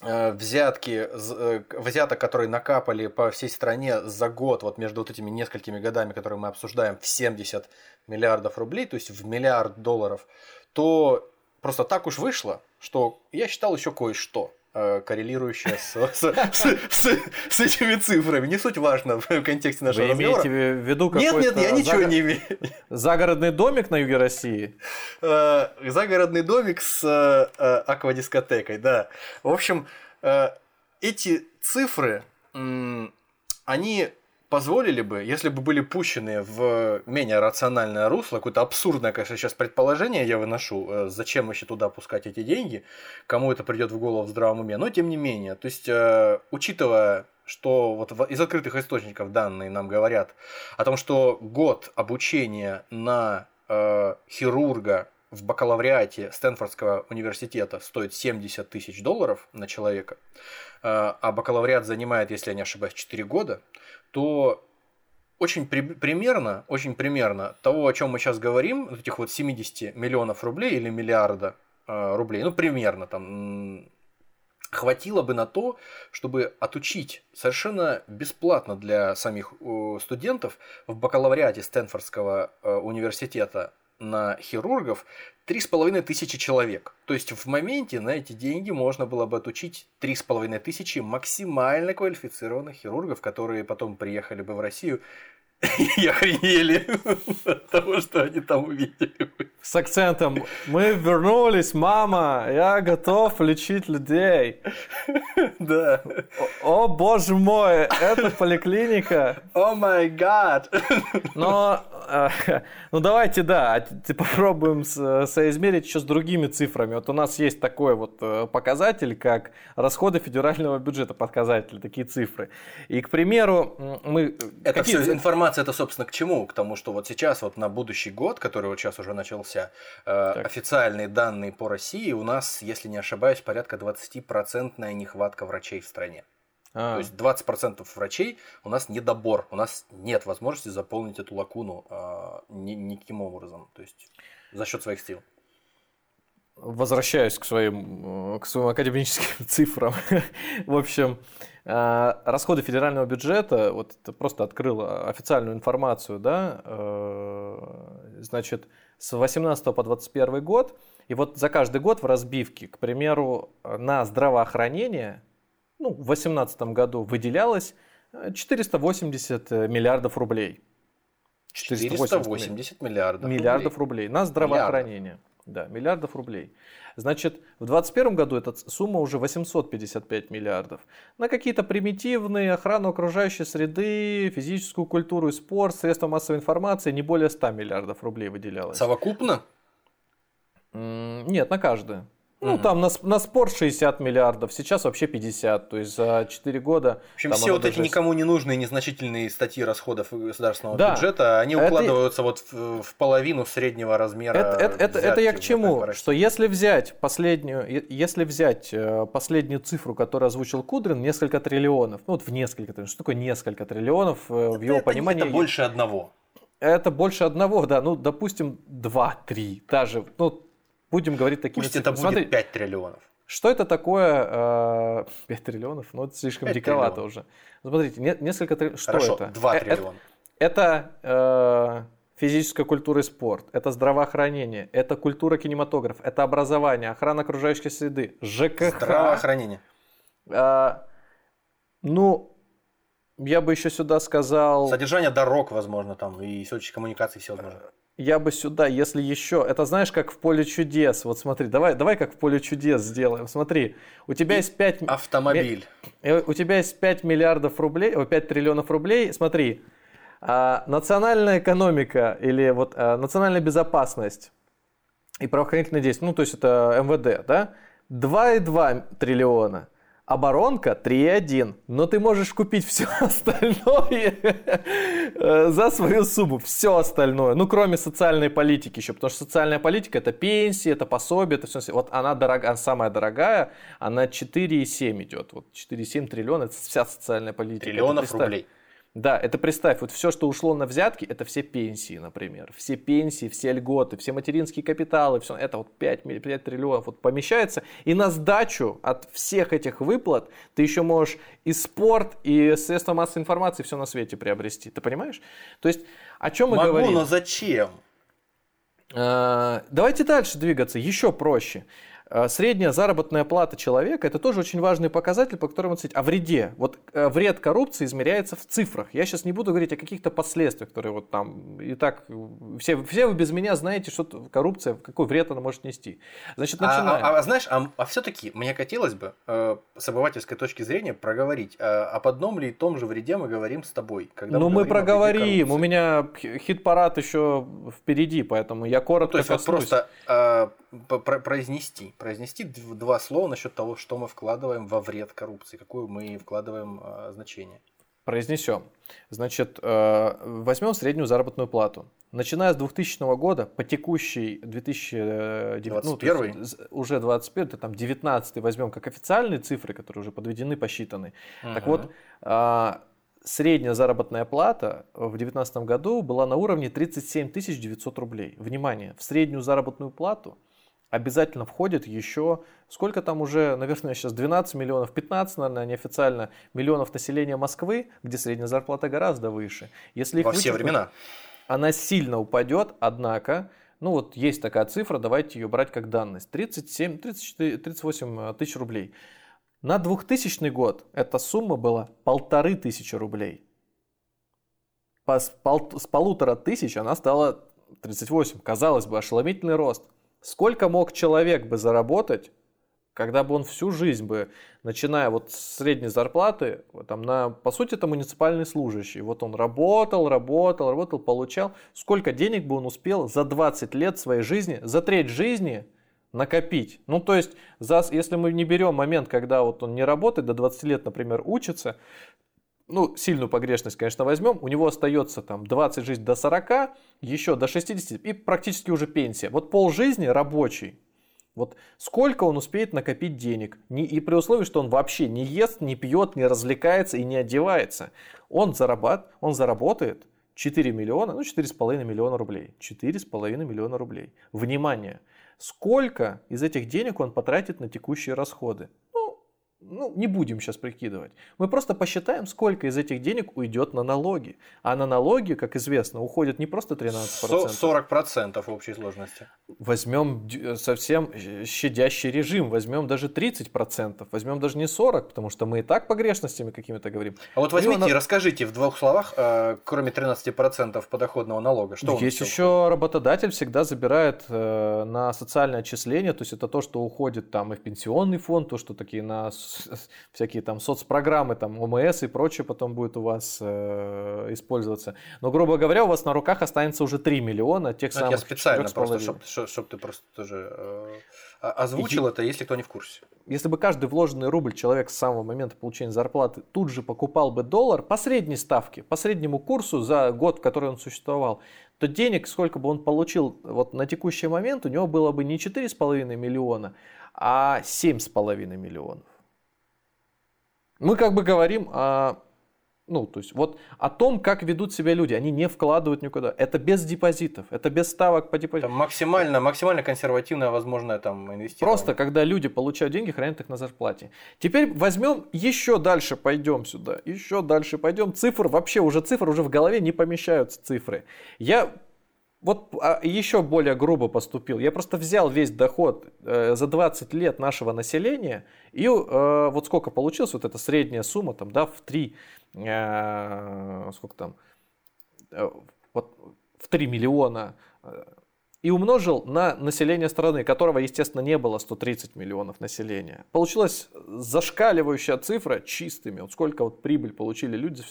C: э, взятки, э, взяток, которые накапали по всей стране за год, вот между вот этими несколькими годами, которые мы обсуждаем, в 70 миллиардов рублей, то есть в миллиард долларов, то просто так уж вышло, что я считал еще кое-что. Э, коррелирующая с, этими цифрами. Не суть важно в контексте нашего
B: Вы
C: разговора.
B: имеете в виду
C: какой-то... Нет, нет, я ничего не имею.
B: Загородный домик на юге России?
C: Э, загородный домик с э, аквадискотекой, да. В общем, эти цифры, они позволили бы, если бы были пущены в менее рациональное русло, какое-то абсурдное, конечно, сейчас предположение я выношу, э, зачем вообще туда пускать эти деньги, кому это придет в голову в здравом уме, но тем не менее, то есть, э, учитывая что вот из открытых источников данные нам говорят о том, что год обучения на э, хирурга в бакалавриате Стэнфордского университета стоит 70 тысяч долларов на человека, а бакалавриат занимает, если я не ошибаюсь, 4 года, то очень при, примерно, очень примерно того, о чем мы сейчас говорим, этих вот 70 миллионов рублей или миллиарда э, рублей, ну примерно там хватило бы на то, чтобы отучить совершенно бесплатно для самих э, студентов в бакалавриате Стэнфордского э, университета на хирургов три с половиной тысячи человек. То есть в моменте на эти деньги можно было бы отучить три с половиной тысячи максимально квалифицированных хирургов, которые потом приехали бы в Россию и охренели от того, что они там увидели.
B: С акцентом «Мы вернулись, мама, я готов лечить людей».
C: Да.
B: О, о боже мой, это поликлиника.
C: О май гад.
B: Но, э, ну давайте, да, попробуем соизмерить еще с другими цифрами. Вот у нас есть такой вот э, показатель, как расходы федерального бюджета, показатели, такие цифры. И, к примеру, мы...
C: Это все информация информация это, собственно, к чему? К тому, что вот сейчас вот на будущий год, который вот сейчас уже начался, э, официальные данные по России, у нас, если не ошибаюсь, порядка 20% нехватка врачей в стране. А. То есть 20% врачей у нас недобор, у нас нет возможности заполнить эту лакуну э, ни, никаким образом, то есть за счет своих сил
B: возвращаюсь к своим, э, к своим академическим цифрам. В общем, э, расходы федерального бюджета, вот просто открыл официальную информацию, да, э, значит, с 18 по 21 год, и вот за каждый год в разбивке, к примеру, на здравоохранение, ну, в 2018 году выделялось 480 миллиардов рублей.
C: 480 миллиардов,
B: миллиардов рублей. рублей на здравоохранение. Миллиардов. Да, миллиардов рублей. Значит, в 2021 году эта сумма уже 855 миллиардов. На какие-то примитивные охрану окружающей среды, физическую культуру и спорт, средства массовой информации не более 100 миллиардов рублей выделялось.
C: Совокупно?
B: Нет, на каждое. Ну, угу. там на, на спорт 60 миллиардов, сейчас вообще 50. То есть за 4 года...
C: В общем, все вот эти никому не нужные незначительные статьи расходов государственного да. бюджета, они это... укладываются вот в, в половину среднего размера.
B: Это, это, это, это я к чему? Что если взять последнюю, если взять э, последнюю цифру, которую озвучил Кудрин, несколько триллионов, ну вот в несколько триллионов, что такое несколько триллионов э, в его
C: это,
B: понимании?
C: Это больше одного.
B: Это больше одного, да, ну, допустим, 2-3 даже, ну, будем говорить такими
C: Пусть это будет Смотри, 5 триллионов.
B: Что это такое 5 э, триллионов? Ну, это слишком диковато триллионов. уже. Смотрите, не, несколько триллионов. Что
C: Хорошо,
B: это?
C: 2 э, триллиона.
B: Это, это э, физическая культура и спорт, это здравоохранение, это культура кинематограф, это образование, охрана окружающей среды, ЖКХ.
C: Здравоохранение.
B: Э, ну, я бы еще сюда сказал...
C: Содержание дорог, возможно, там, и сетчатых коммуникаций, все возможно
B: я бы сюда, если еще, это знаешь, как в поле чудес. Вот смотри, давай, давай как в поле чудес сделаем. Смотри, у тебя И есть 5...
C: Автомобиль.
B: Ми... У тебя есть 5 миллиардов рублей, 5 триллионов рублей. Смотри, а, национальная экономика или вот а, национальная безопасность и правоохранительные действия, ну то есть это МВД, да, 2,2 триллиона – Оборонка 3.1, но ты можешь купить все остальное э, за свою сумму, все остальное, ну кроме социальной политики еще, потому что социальная политика это пенсии, это пособие, это все, вот она дорогая, самая дорогая, она 4,7 идет, вот 4,7 триллиона, это вся социальная политика.
C: Триллионов рублей.
B: Да, это представь, вот все, что ушло на взятки, это все пенсии, например. Все пенсии, все льготы, все материнские капиталы, все, это вот 5, 5 триллионов вот помещается. И на сдачу от всех этих выплат ты еще можешь и спорт, и средства массовой информации все на свете приобрести. Ты понимаешь? То есть, о чем мы
C: Могу,
B: говорим?
C: но зачем?
B: А, давайте дальше двигаться, еще проще. Э, средняя заработная плата человека – это тоже очень важный показатель, по которому оценить. О вреде. Вот э, вред коррупции измеряется в цифрах. Я сейчас не буду говорить о каких-то последствиях, которые вот там и так все, все вы без меня знаете, что коррупция, какой вред она может нести. Значит, начинаем.
C: А, а, а знаешь, а, а все-таки мне хотелось бы э, с обывательской точки зрения проговорить, э, об одном ли и том же вреде мы говорим с тобой.
B: Когда ну мы, мы проговорим. У меня хит-парад еще впереди, поэтому я коротко
C: ну, То есть вот просто э, произнести, произнести два слова насчет того, что мы вкладываем во вред коррупции, какое мы вкладываем э, значение.
B: Произнесем. Значит, э, возьмем среднюю заработную плату. Начиная с 2000 года по текущий 2021, ну, уже 21, это там 19 возьмем как официальные цифры, которые уже подведены, посчитаны. Угу. Так вот, э, средняя заработная плата в 2019 году была на уровне 37 900 рублей. Внимание, в среднюю заработную плату обязательно входит еще, сколько там уже, наверное, сейчас 12 миллионов, 15, наверное, неофициально, миллионов населения Москвы, где средняя зарплата гораздо выше.
C: Если Во все времена.
B: Она сильно упадет, однако, ну вот есть такая цифра, давайте ее брать как данность, 37, 34, 38 тысяч рублей. На 2000 год эта сумма была полторы тысячи рублей. С полутора тысяч она стала 38. Казалось бы, ошеломительный рост. Сколько мог человек бы заработать, когда бы он всю жизнь бы, начиная вот с средней зарплаты, там на, по сути, это муниципальный служащий. Вот он работал, работал, работал, получал. Сколько денег бы он успел за 20 лет своей жизни, за треть жизни накопить. Ну, то есть, за, если мы не берем момент, когда вот он не работает, до 20 лет, например, учится, ну, сильную погрешность, конечно, возьмем, у него остается там 20 жизнь до 40, еще до 60 и практически уже пенсия. Вот пол жизни рабочий. Вот сколько он успеет накопить денег, не, и при условии, что он вообще не ест, не пьет, не развлекается и не одевается, он, зарабат, он заработает 4 миллиона, ну 4,5 миллиона рублей. 4,5 миллиона рублей. Внимание! Сколько из этих денег он потратит на текущие расходы? ну, не будем сейчас прикидывать. Мы просто посчитаем, сколько из этих денег уйдет на налоги. А на налоги, как известно, уходит не просто 13%.
C: 40% в общей сложности.
B: Возьмем совсем щадящий режим, возьмем даже 30%, возьмем даже не 40, потому что мы и так погрешностями какими-то говорим.
C: А вот возьмите и расскажите в двух словах, э, кроме 13% подоходного налога, что
B: Есть еще работодатель всегда забирает э, на социальное отчисление, то есть это то, что уходит там и в пенсионный фонд, то, что такие на всякие там соцпрограммы, там ОМС и прочее потом будет у вас э, использоваться. Но, грубо говоря, у вас на руках останется уже 3 миллиона тех ну, самых Я
C: специально просто, чтобы чтоб ты просто тоже э, озвучил и, это, если кто не в курсе.
B: Если бы каждый вложенный рубль человек с самого момента получения зарплаты тут же покупал бы доллар по средней ставке, по среднему курсу за год, в который он существовал, то денег, сколько бы он получил вот на текущий момент, у него было бы не 4,5 миллиона, а 7,5 миллионов. Мы как бы говорим о, ну, то есть вот о том, как ведут себя люди. Они не вкладывают никуда. Это без депозитов, это без ставок по депозитам.
C: Это максимально, максимально консервативное возможное там инвестирование.
B: Просто когда люди получают деньги, хранят их на зарплате. Теперь возьмем еще дальше, пойдем сюда, еще дальше пойдем. Цифр вообще уже цифр уже в голове не помещаются цифры. Я вот а, еще более грубо поступил. Я просто взял весь доход э, за 20 лет нашего населения и э, вот сколько получилось, вот эта средняя сумма там, да, в 3, э, сколько там, вот в 3 миллиона и умножил на население страны, которого, естественно, не было 130 миллионов населения. Получилась зашкаливающая цифра чистыми. Вот сколько вот прибыль получили люди,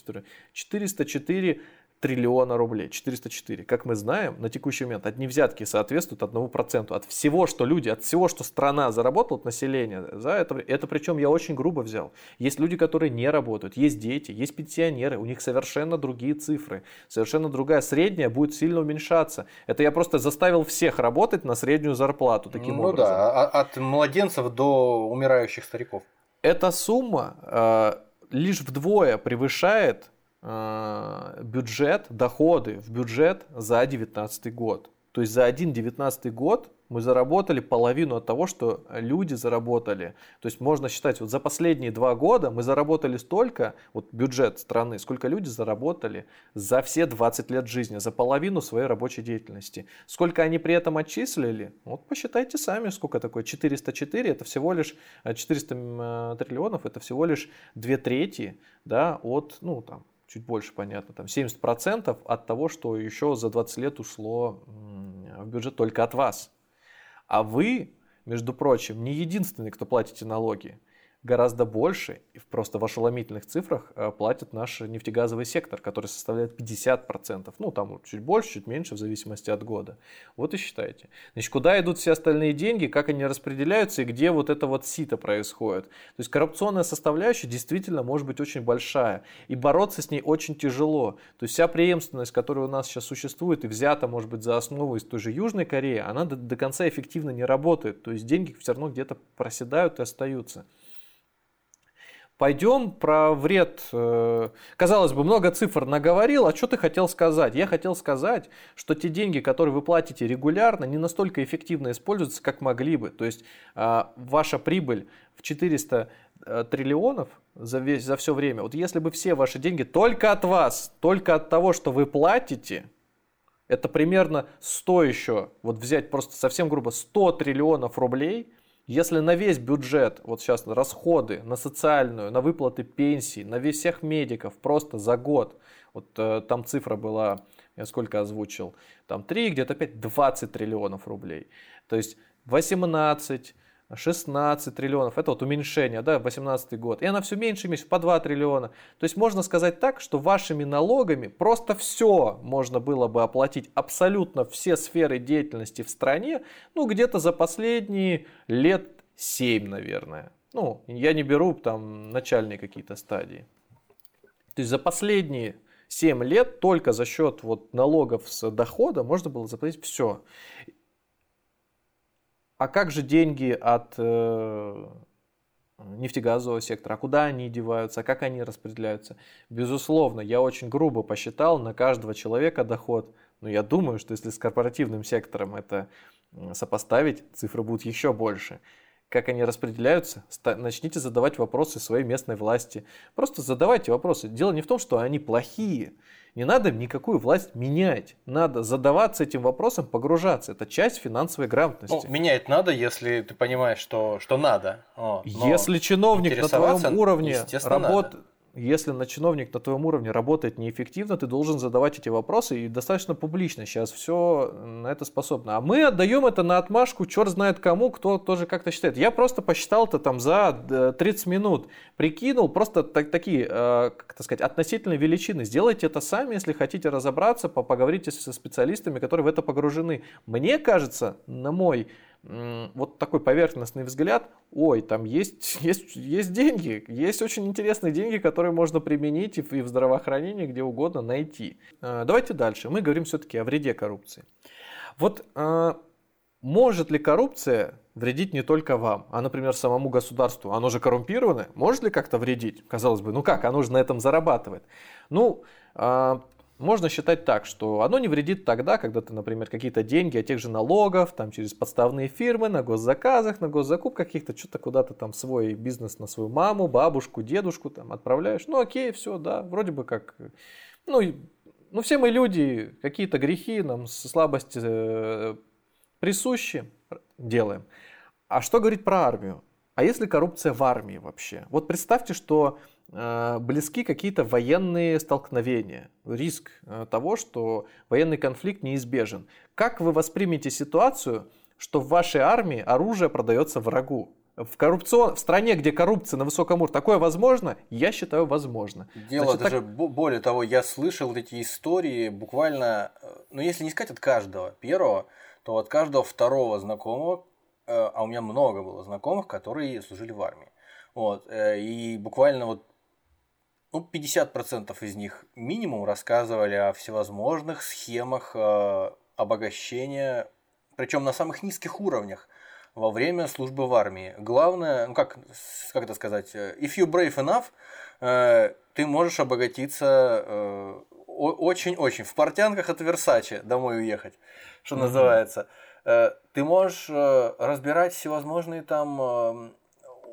B: 404 триллиона рублей, 404. Как мы знаем, на текущий момент одни взятки соответствуют 1% от всего, что люди, от всего, что страна заработала, от населения. За это, это причем я очень грубо взял. Есть люди, которые не работают, есть дети, есть пенсионеры, у них совершенно другие цифры, совершенно другая. Средняя будет сильно уменьшаться. Это я просто заставил всех работать на среднюю зарплату таким ну, образом.
C: да, а, от младенцев до умирающих стариков.
B: Эта сумма э, лишь вдвое превышает бюджет, доходы в бюджет за 2019 год. То есть за один 2019 год мы заработали половину от того, что люди заработали. То есть можно считать, вот за последние два года мы заработали столько, вот бюджет страны, сколько люди заработали за все 20 лет жизни, за половину своей рабочей деятельности. Сколько они при этом отчислили? Вот посчитайте сами, сколько такое. 404, это всего лишь, 400 э, э, триллионов, это всего лишь две трети да, от, ну там, чуть больше, понятно, там 70% от того, что еще за 20 лет ушло в бюджет только от вас. А вы, между прочим, не единственный, кто платите налоги гораздо больше, и просто в ошеломительных цифрах, э, платит наш нефтегазовый сектор, который составляет 50%. Ну, там чуть больше, чуть меньше, в зависимости от года. Вот и считайте. Значит, куда идут все остальные деньги, как они распределяются и где вот это вот сито происходит. То есть коррупционная составляющая действительно может быть очень большая. И бороться с ней очень тяжело. То есть вся преемственность, которая у нас сейчас существует и взята, может быть, за основу из той же Южной Кореи, она до, до конца эффективно не работает. То есть деньги все равно где-то проседают и остаются. Пойдем про вред. Э, казалось бы, много цифр наговорил, а что ты хотел сказать? Я хотел сказать, что те деньги, которые вы платите регулярно, не настолько эффективно используются, как могли бы. То есть а, ваша прибыль в 400 э, триллионов за, весь, за все время, вот если бы все ваши деньги только от вас, только от того, что вы платите, это примерно 100 еще, вот взять просто совсем грубо 100 триллионов рублей – если на весь бюджет, вот сейчас расходы на социальную, на выплаты пенсий, на весь всех медиков просто за год, вот э, там цифра была, я сколько озвучил, там 3, где-то 5, 20 триллионов рублей. То есть 18, 16 триллионов, это вот уменьшение, да, 18 год, и она все меньше и меньше, по 2 триллиона. То есть можно сказать так, что вашими налогами просто все можно было бы оплатить, абсолютно все сферы деятельности в стране, ну где-то за последние лет 7, наверное. Ну, я не беру там начальные какие-то стадии. То есть за последние 7 лет только за счет вот налогов с дохода можно было заплатить все. А как же деньги от э, нефтегазового сектора? А куда они деваются? А как они распределяются? Безусловно, я очень грубо посчитал на каждого человека доход. Но я думаю, что если с корпоративным сектором это сопоставить, цифры будут еще больше. как они распределяются, начните задавать вопросы своей местной власти. Просто задавайте вопросы. Дело не в том, что они плохие. Не надо никакую власть менять. Надо задаваться этим вопросом, погружаться. Это часть финансовой грамотности.
C: Ну, менять надо, если ты понимаешь, что, что надо.
B: О, если чиновник на твоем уровне работает если на чиновник на твоем уровне работает неэффективно, ты должен задавать эти вопросы и достаточно публично. Сейчас все на это способно. А мы отдаем это на отмашку, черт знает кому, кто тоже как-то считает. Я просто посчитал это там за 30 минут, прикинул просто так, такие, э, как это сказать, относительные величины. Сделайте это сами, если хотите разобраться, поговорите со специалистами, которые в это погружены. Мне кажется, на мой вот такой поверхностный взгляд, ой, там есть, есть, есть деньги, есть очень интересные деньги, которые можно применить и в, и в здравоохранении, где угодно найти. Э, давайте дальше. Мы говорим все-таки о вреде коррупции. Вот э, может ли коррупция вредить не только вам, а, например, самому государству? Оно же коррумпировано. Может ли как-то вредить? Казалось бы, ну как, оно же на этом зарабатывает. Ну, э, можно считать так, что оно не вредит тогда, когда ты, например, какие-то деньги от тех же налогов, там через подставные фирмы, на госзаказах, на госзакупках каких-то, что-то куда-то там свой бизнес на свою маму, бабушку, дедушку там отправляешь. Ну окей, все, да, вроде бы как, ну, ну все мы люди, какие-то грехи нам слабости э, присущи, делаем. А что говорить про армию? А если коррупция в армии вообще? Вот представьте, что близки какие-то военные столкновения, риск э, того, что военный конфликт неизбежен. Как вы воспримете ситуацию, что в вашей армии оружие продается врагу? В, коррупцион... в стране, где коррупция на высоком уровне, такое возможно? Я считаю, возможно.
C: Дело Значит, даже так... более того, я слышал эти истории буквально, э, ну если не сказать от каждого первого, то от каждого второго знакомого, а у меня много было знакомых, которые служили в армии. Вот, и буквально вот ну, 50% из них минимум рассказывали о всевозможных схемах э, обогащения, причем на самых низких уровнях во время службы в армии. Главное, ну как, как это сказать, э, if you brave enough, э, ты можешь обогатиться э, очень-очень. В портянках от Версачи домой уехать, что mm-hmm. называется. Э, ты можешь э, разбирать всевозможные там э,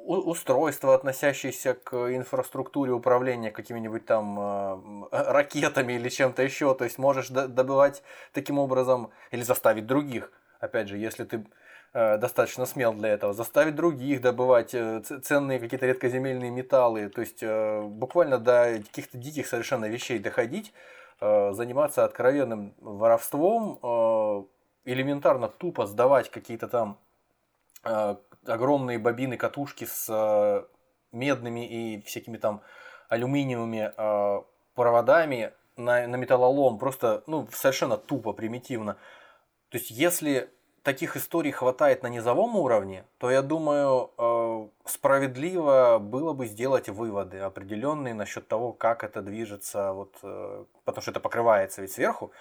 C: устройства, относящиеся к инфраструктуре управления какими-нибудь там э, ракетами или чем-то еще. То есть можешь добывать таким образом или заставить других. Опять же, если ты э, достаточно смел для этого, заставить других добывать э, ценные какие-то редкоземельные металлы, то есть буквально до каких-то диких совершенно вещей доходить, заниматься откровенным воровством, элементарно тупо сдавать какие-то там огромные бобины катушки с э, медными и всякими там алюминиевыми э, проводами на, на металлолом, просто ну, совершенно тупо, примитивно. То есть, если таких историй хватает на низовом уровне, то я думаю, э, справедливо было бы сделать выводы определенные насчет того, как это движется, вот, потому что это покрывается ведь сверху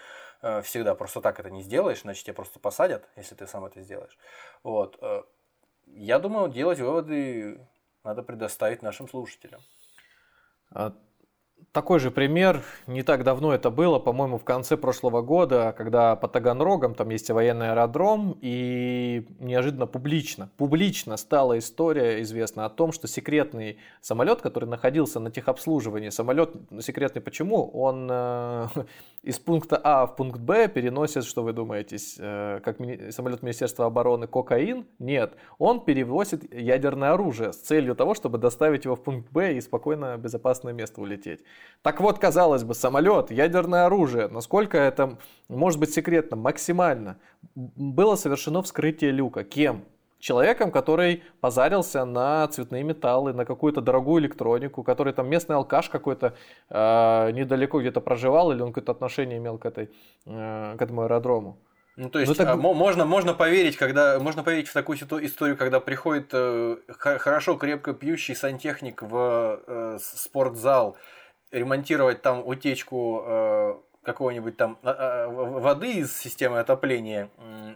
C: всегда, просто так это не сделаешь, значит тебя просто посадят, если ты сам это сделаешь. Вот я думаю, делать выводы надо предоставить нашим слушателям.
B: А такой же пример, не так давно это было, по-моему, в конце прошлого года, когда по Таганрогам, там есть военный аэродром, и неожиданно публично, публично стала история известна о том, что секретный самолет, который находился на техобслуживании, самолет секретный почему? Он э, из пункта А в пункт Б переносит, что вы думаете, э, как мини- самолет Министерства обороны кокаин? Нет, он перевозит ядерное оружие с целью того, чтобы доставить его в пункт Б и спокойно, безопасное место улететь. Так вот, казалось бы, самолет, ядерное оружие, насколько это может быть секретно? Максимально. Было совершено вскрытие люка. Кем? человеком, который позарился на цветные металлы, на какую-то дорогую электронику, который там местный алкаш какой-то э, недалеко где-то проживал, или он какое-то отношение имел к, этой, э, к этому аэродрому.
C: Ну, то есть, ну, так... а, можно, можно поверить, когда можно поверить в такую историю, когда приходит э, хорошо, крепко пьющий сантехник в э, спортзал ремонтировать там утечку э, какого-нибудь там а, а, воды из системы отопления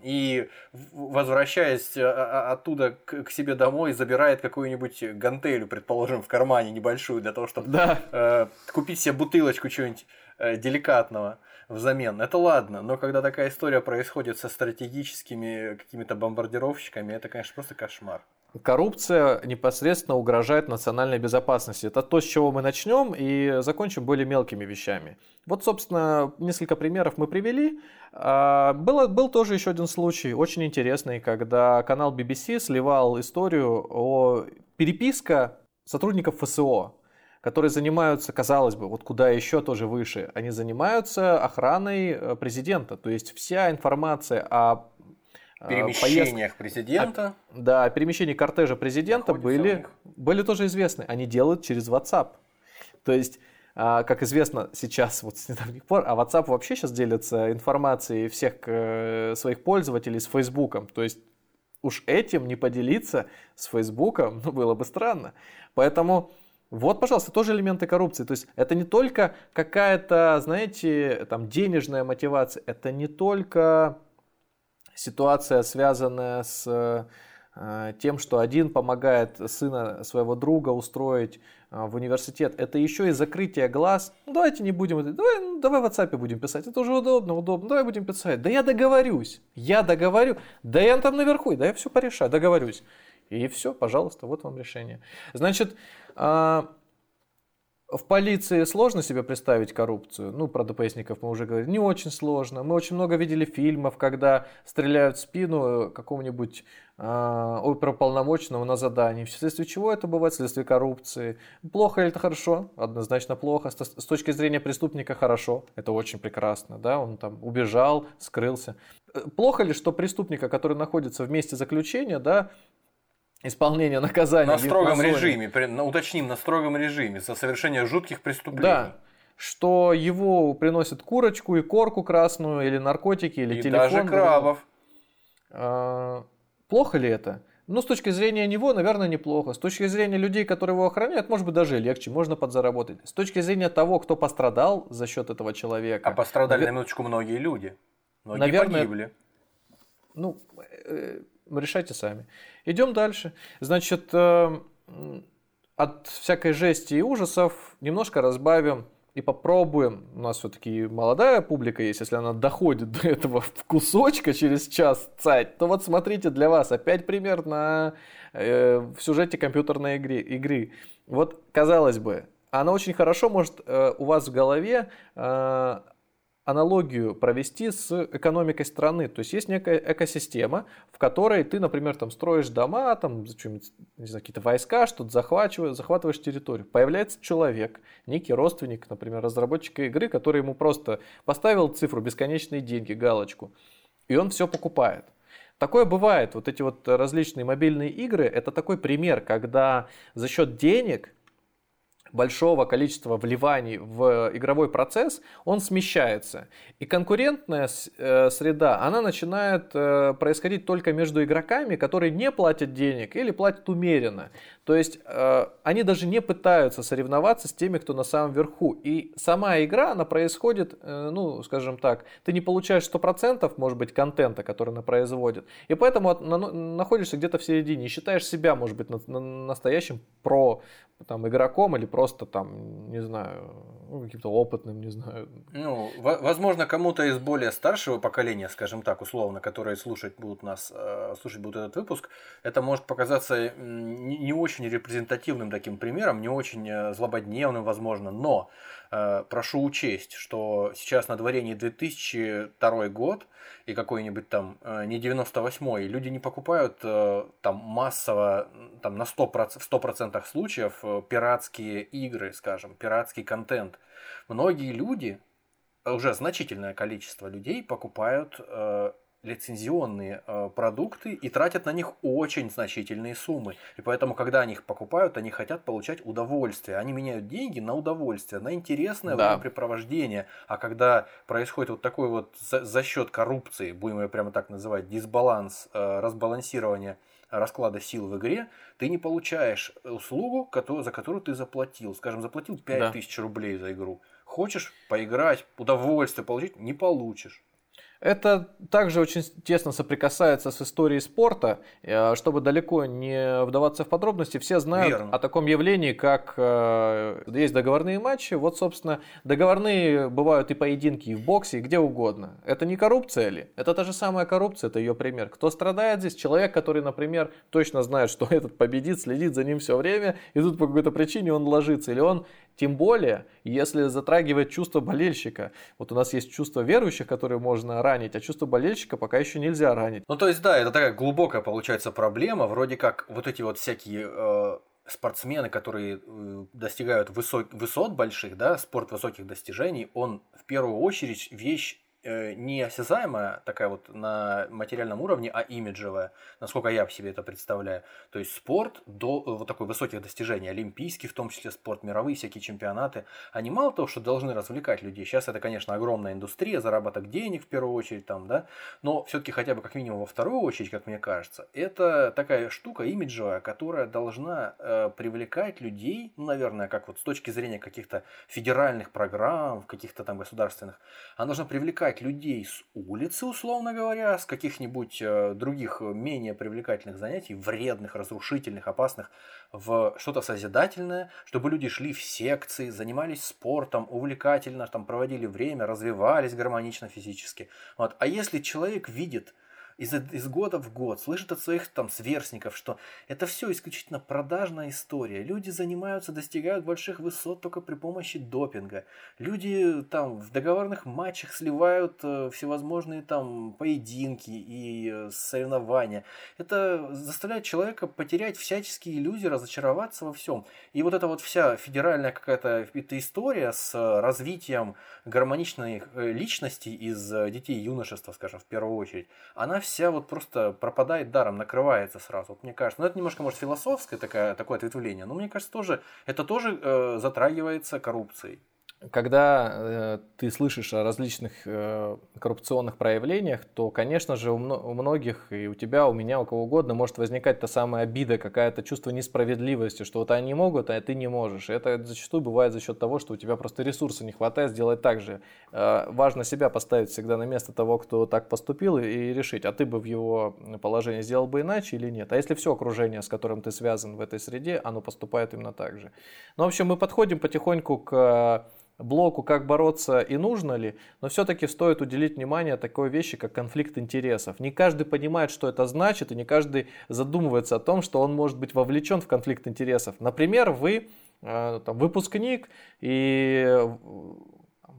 C: и возвращаясь а, оттуда к себе домой забирает какую-нибудь гантелю, предположим, в кармане небольшую для того, чтобы да. Э, купить себе бутылочку чего-нибудь э, деликатного взамен. Это ладно, но когда такая история происходит со стратегическими какими-то бомбардировщиками, это, конечно, просто кошмар.
B: Коррупция непосредственно угрожает национальной безопасности. Это то, с чего мы начнем и закончим более мелкими вещами. Вот, собственно, несколько примеров мы привели. А, было, был тоже еще один случай, очень интересный, когда канал BBC сливал историю о переписка сотрудников ФСО, которые занимаются, казалось бы, вот куда еще тоже выше, они занимаются охраной э, президента. То есть вся информация о
C: перемещениях поезд... президента.
B: А, да, перемещения кортежа президента были, были тоже известны. Они делают через WhatsApp. То есть, а, как известно сейчас, вот с недавних пор, а WhatsApp вообще сейчас делится информацией всех э, своих пользователей с Фейсбуком. То есть, уж этим не поделиться с Фейсбуком, ну, было бы странно. Поэтому вот, пожалуйста, тоже элементы коррупции. То есть это не только какая-то, знаете, там денежная мотивация, это не только ситуация, связанная с э, тем, что один помогает сына своего друга устроить э, в университет, это еще и закрытие глаз. Ну, давайте не будем, давай, ну, давай в WhatsApp будем писать, это уже удобно, удобно, давай будем писать. Да я договорюсь, я договорю, да я там наверху, да я все порешаю, договорюсь. И все, пожалуйста, вот вам решение. Значит, а, в полиции сложно себе представить коррупцию. Ну, про ДПСников мы уже говорили. Не очень сложно. Мы очень много видели фильмов, когда стреляют в спину какому-нибудь э, оперуполномоченному на задании. Вследствие чего это бывает? Вследствие коррупции. Плохо или это хорошо? Однозначно плохо. С, с точки зрения преступника хорошо. Это очень прекрасно. Да? Он там убежал, скрылся. Э, плохо ли, что преступника, который находится в месте заключения, да, исполнения наказания.
C: На строгом режиме, уточним, на строгом режиме, за совершение жутких преступлений.
B: Да, что его приносят курочку и корку красную, или наркотики, или
C: и
B: телефон.
C: даже крабов.
B: А, плохо ли это? Ну, с точки зрения него, наверное, неплохо. С точки зрения людей, которые его охраняют, может быть, даже легче, можно подзаработать. С точки зрения того, кто пострадал за счет этого человека.
C: А пострадали, навер... на минуточку, многие люди. Многие наверное, погибли.
B: Ну, э, решайте сами. Идем дальше. Значит, э, от всякой жести и ужасов немножко разбавим и попробуем. У нас все-таки молодая публика есть, если она доходит до этого в кусочка через час цать, то вот смотрите для вас опять пример на э, в сюжете компьютерной игры. игры. Вот, казалось бы, она очень хорошо может э, у вас в голове э, аналогию провести с экономикой страны. То есть есть некая экосистема, в которой ты, например, там строишь дома, там, не знаю, какие-то войска, что-то захватываешь, захватываешь территорию. Появляется человек, некий родственник, например, разработчика игры, который ему просто поставил цифру бесконечные деньги, галочку, и он все покупает. Такое бывает. Вот эти вот различные мобильные игры, это такой пример, когда за счет денег большого количества вливаний в игровой процесс, он смещается. И конкурентная э, среда, она начинает э, происходить только между игроками, которые не платят денег или платят умеренно. То есть э, они даже не пытаются соревноваться с теми, кто на самом верху. И сама игра, она происходит, ну, скажем так, ты не получаешь 100% может быть контента, который она производит. И поэтому находишься где-то в середине и считаешь себя, может быть, настоящим про там, игроком или просто там, не знаю, ну, каким-то опытным, не знаю.
C: Ну, возможно, кому-то из более старшего поколения, скажем так, условно, которые слушать будут нас, э, слушать будут этот выпуск, это может показаться не очень репрезентативным таким примером, не очень э, злободневным, возможно, но э, прошу учесть, что сейчас на дворе не 2002 год, и какой-нибудь там э, не 98-й, люди не покупают э, там массово, там на 100%, в 100% случаев э, пиратские игры, скажем, пиратский контент. Многие люди, уже значительное количество людей покупают лицензионные э, продукты и тратят на них очень значительные суммы. И поэтому, когда они их покупают, они хотят получать удовольствие. Они меняют деньги на удовольствие, на интересное да. времяпрепровождение. А когда происходит вот такой вот за, за счет коррупции, будем ее прямо так называть, дисбаланс, э, разбалансирование расклада сил в игре, ты не получаешь услугу, за которую ты заплатил. Скажем, заплатил 5000 да. рублей за игру. Хочешь поиграть, удовольствие получить, не получишь.
B: Это также очень тесно соприкасается с историей спорта. Э, чтобы далеко не вдаваться в подробности, все знают Верно. о таком явлении, как э, есть договорные матчи. Вот, собственно, договорные бывают и поединки, и в боксе, и где угодно. Это не коррупция ли? Это та же самая коррупция, это ее пример. Кто страдает здесь? Человек, который, например, точно знает, что этот победит, следит за ним все время, и тут по какой-то причине он ложится. Или он тем более, если затрагивает чувство болельщика. Вот у нас есть чувство верующих, которые можно ранить, а чувство болельщика пока еще нельзя ранить.
C: Ну, то есть, да, это такая глубокая получается проблема. Вроде как вот эти вот всякие э, спортсмены, которые э, достигают высот, высот больших, да, спорт высоких достижений, он в первую очередь вещь не осязаемая такая вот на материальном уровне, а имиджевая, насколько я себе это представляю. То есть спорт до э, вот такой высоких достижений, олимпийский в том числе спорт, мировые всякие чемпионаты, они мало того, что должны развлекать людей. Сейчас это, конечно, огромная индустрия, заработок денег в первую очередь там, да, но все-таки хотя бы как минимум во вторую очередь, как мне кажется, это такая штука имиджевая, которая должна э, привлекать людей, ну, наверное, как вот с точки зрения каких-то федеральных программ, каких-то там государственных, она должна привлекать привлекать людей с улицы, условно говоря, с каких-нибудь э, других э, менее привлекательных занятий, вредных, разрушительных, опасных, в что-то созидательное, чтобы люди шли в секции, занимались спортом, увлекательно там проводили время, развивались гармонично физически. Вот. А если человек видит из, из года в год, слышит от своих там сверстников, что это все исключительно продажная история. Люди занимаются, достигают больших высот только при помощи допинга. Люди там в договорных матчах сливают э, всевозможные там поединки и э, соревнования. Это заставляет человека потерять всяческие иллюзии, разочароваться во всем. И вот эта вот вся федеральная какая-то эта история с развитием гармоничной э, личности из э, детей юношества, скажем, в первую очередь, она вся вот просто пропадает даром, накрывается сразу. Вот мне кажется, ну это немножко, может, философское такое, такое ответвление, но мне кажется, тоже, это тоже э, затрагивается коррупцией.
B: Когда э, ты слышишь о различных э, коррупционных проявлениях, то, конечно же, у, мно- у многих, и у тебя, у меня, у кого угодно, может возникать та самая обида, какая-то чувство несправедливости, что вот они могут, а ты не можешь. И это зачастую бывает за счет того, что у тебя просто ресурса не хватает сделать так же. Э, важно себя поставить всегда на место того, кто так поступил, и, и решить, а ты бы в его положении сделал бы иначе или нет. А если все окружение, с которым ты связан в этой среде, оно поступает именно так же. Ну, в общем, мы подходим потихоньку к блоку, как бороться и нужно ли, но все-таки стоит уделить внимание такой вещи, как конфликт интересов. Не каждый понимает, что это значит, и не каждый задумывается о том, что он может быть вовлечен в конфликт интересов. Например, вы э, там, выпускник и э,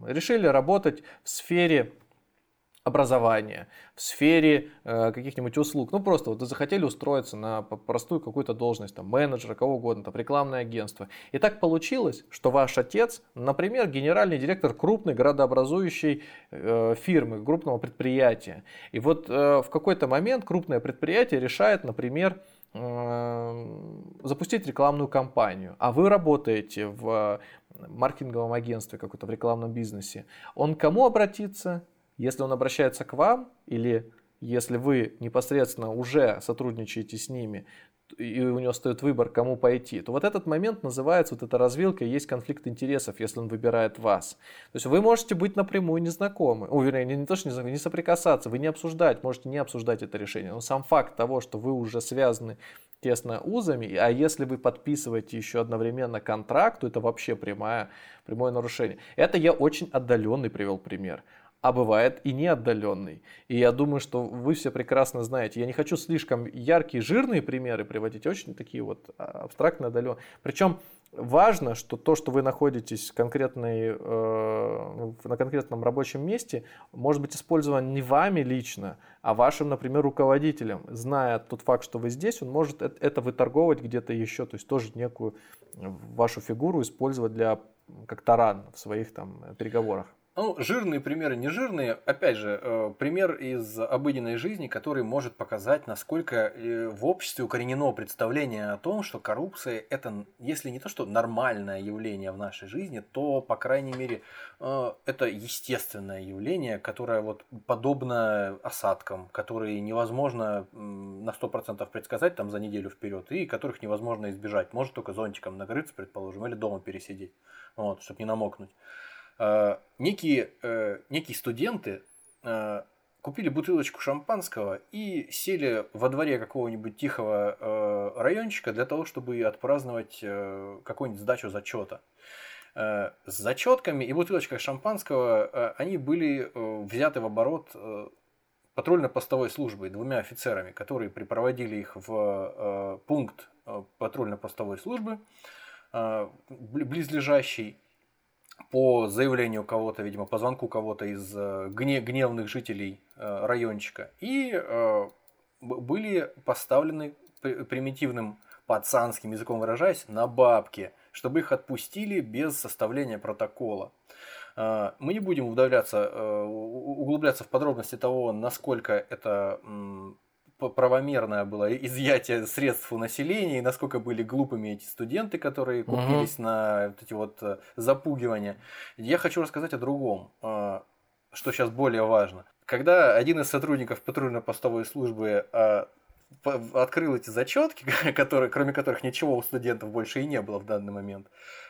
B: решили работать в сфере образования, в сфере э, каких-нибудь услуг. Ну, просто вот захотели устроиться на простую какую-то должность, там, менеджера, кого угодно, там, рекламное агентство. И так получилось, что ваш отец, например, генеральный директор крупной градообразующей э, фирмы, крупного предприятия. И вот э, в какой-то момент крупное предприятие решает, например, э, запустить рекламную кампанию, а вы работаете в маркетинговом агентстве, какой-то в рекламном бизнесе, он к кому обратиться? Если он обращается к вам или если вы непосредственно уже сотрудничаете с ними, и у него стоит выбор, кому пойти, то вот этот момент называется, вот эта развилка, есть конфликт интересов, если он выбирает вас. То есть вы можете быть напрямую незнакомы, вернее, не, не то, что не, не соприкасаться, вы не обсуждать, можете не обсуждать это решение, но сам факт того, что вы уже связаны тесно узами, а если вы подписываете еще одновременно контракт, то это вообще прямое, прямое нарушение. Это я очень отдаленный привел пример а бывает и не отдаленный. И я думаю, что вы все прекрасно знаете. Я не хочу слишком яркие, жирные примеры приводить, очень такие вот а, абстрактно отдаленные. Причем важно, что то, что вы находитесь конкретной, э, на конкретном рабочем месте, может быть использовано не вами лично, а вашим, например, руководителем. Зная тот факт, что вы здесь, он может это выторговать где-то еще, то есть тоже некую вашу фигуру использовать для как таран в своих там переговорах.
C: Ну, жирные примеры, не жирные. Опять же, э, пример из обыденной жизни, который может показать, насколько э, в обществе укоренено представление о том, что коррупция это, если не то, что нормальное явление в нашей жизни, то, по крайней мере, э, это естественное явление, которое вот подобно осадкам, которые невозможно на 100% предсказать там за неделю вперед, и которых невозможно избежать. Может только зонтиком накрыться, предположим, или дома пересидеть, вот, чтобы не намокнуть. Э, некие, э, некие студенты э, купили бутылочку шампанского и сели во дворе какого-нибудь тихого райончика для того, чтобы отпраздновать какую-нибудь сдачу зачета. С зачетками и бутылочкой шампанского они были взяты в оборот патрульно-постовой службой, двумя офицерами, которые припроводили их в пункт патрульно-постовой службы, близлежащий, по заявлению кого-то, видимо, по звонку кого-то из э, гне гневных жителей э, райончика. И э, были поставлены примитивным пацанским языком выражаясь, на бабки, чтобы их отпустили без составления протокола. Мы не будем углубляться, углубляться в подробности того, насколько это правомерное было изъятие средств у населения, и насколько были глупыми эти студенты, которые купились угу. на вот эти вот э, запугивания. Я хочу рассказать о другом, э, что сейчас более важно. Когда один из сотрудников патрульно-постовой службы э, открыл эти зачетки, которые, кроме которых ничего у студентов больше и не было в данный момент,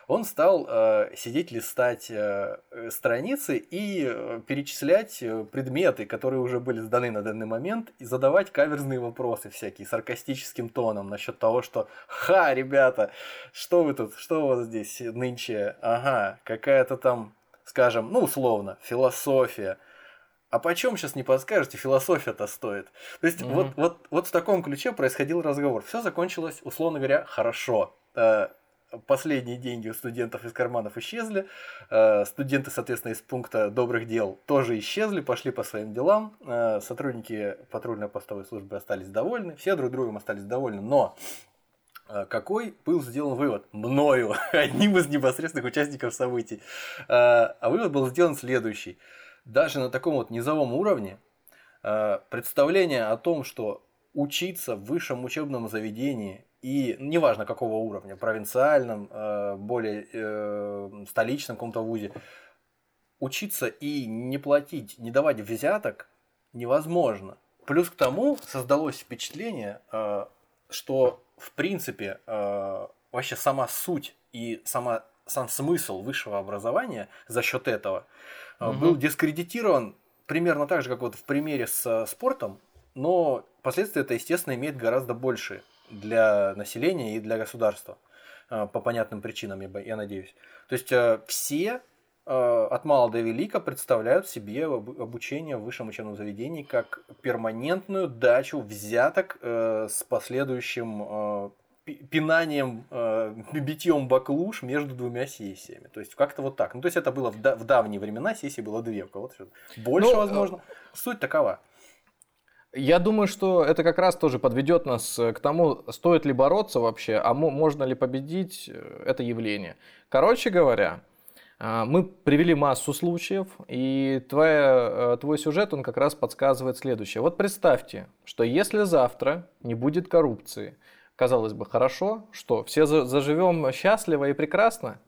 C: он стал э, сидеть, листать э, страницы и э, перечислять э, предметы, которые уже были сданы на данный момент, и задавать каверзные вопросы всякие саркастическим тоном насчет того, что «Ха, ребята, что вы тут, что у вас здесь нынче? Ага, какая-то там, скажем, ну условно, философия». А почем сейчас не подскажете, философия-то стоит. То есть mm-hmm. вот, вот, вот в таком ключе происходил разговор. Все закончилось, условно говоря, хорошо э, последние деньги у студентов из карманов исчезли. Э, студенты, соответственно, из пункта добрых дел тоже исчезли, пошли по своим делам. Э, сотрудники патрульно-постовой службы остались довольны, все друг другом остались довольны. Но какой был сделан вывод? Мною, одним из непосредственных участников событий. А вывод был сделан следующий. Даже на таком вот низовом уровне представление о том, что учиться в высшем учебном заведении и неважно какого уровня, провинциальном, э, более э, столичном каком-то вузе, учиться и не платить, не давать взяток невозможно. Плюс к тому создалось впечатление, э, что в принципе вообще сама суть и сама, сам смысл высшего образования за счет этого угу. был дискредитирован примерно так же, как вот в примере с спортом, но последствия это, естественно, имеет гораздо большие для населения и для государства э, по понятным причинам, я надеюсь. То есть э, все э, от мала до велика представляют себе обучение в высшем учебном заведении как перманентную дачу взяток с последующим пинанием, битьем баклуш между двумя сессиями. То есть как-то вот так. Ну, то есть это было в, в давние времена, сессии было две, у кого-то больше, ну, возможно. Суть такова.
B: Я думаю, что это как раз тоже подведет нас э, к тому, стоит ли бороться вообще, а можно ли победить э, это явление. Короче говоря, э, мы привели массу случаев, и твоя, твой сюжет, он как раз подсказывает следующее. Вот представьте, что если завтра не будет коррупции, казалось бы, хорошо, что все заживем счастливо и прекрасно,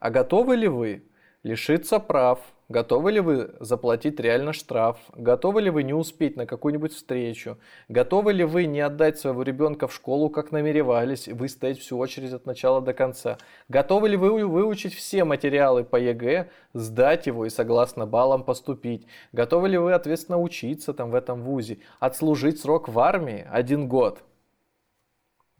B: а готовы ли вы лишиться прав, Готовы ли вы заплатить реально штраф? Готовы ли вы не успеть на какую-нибудь встречу? Готовы ли вы не отдать своего ребенка в школу, как намеревались, выстоять всю очередь от начала до конца? Готовы ли вы выучить все материалы по ЕГЭ, сдать его и согласно баллам поступить? Готовы ли вы ответственно учиться там в этом вузе? Отслужить срок в армии один год?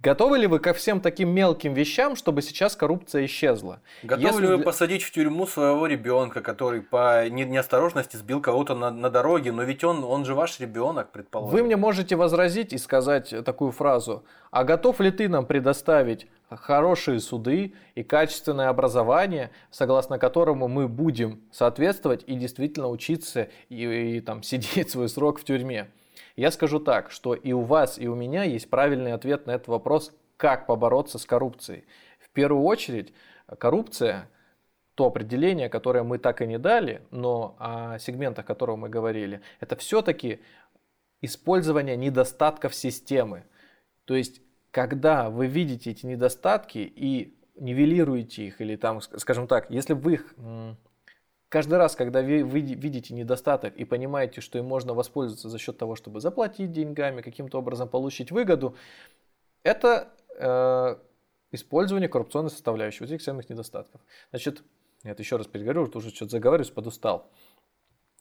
B: Готовы ли вы ко всем таким мелким вещам, чтобы сейчас коррупция исчезла?
C: Готовы Если... ли вы посадить в тюрьму своего ребенка, который по неосторожности сбил кого-то на, на дороге, но ведь он, он же ваш ребенок, предположим.
B: Вы мне можете возразить и сказать такую фразу, а готов ли ты нам предоставить хорошие суды и качественное образование, согласно которому мы будем соответствовать и действительно учиться и, и там сидеть свой срок в тюрьме? Я скажу так, что и у вас, и у меня есть правильный ответ на этот вопрос, как побороться с коррупцией. В первую очередь, коррупция то определение, которое мы так и не дали, но о сегментах, о которых мы говорили, это все-таки использование недостатков системы. То есть, когда вы видите эти недостатки и нивелируете их, или там, скажем так, если вы их Каждый раз, когда вы, видите недостаток и понимаете, что им можно воспользоваться за счет того, чтобы заплатить деньгами, каким-то образом получить выгоду, это э, использование коррупционной составляющей вот этих самых недостатков. Значит, нет, еще раз переговорю, уже что-то заговариваюсь, подустал.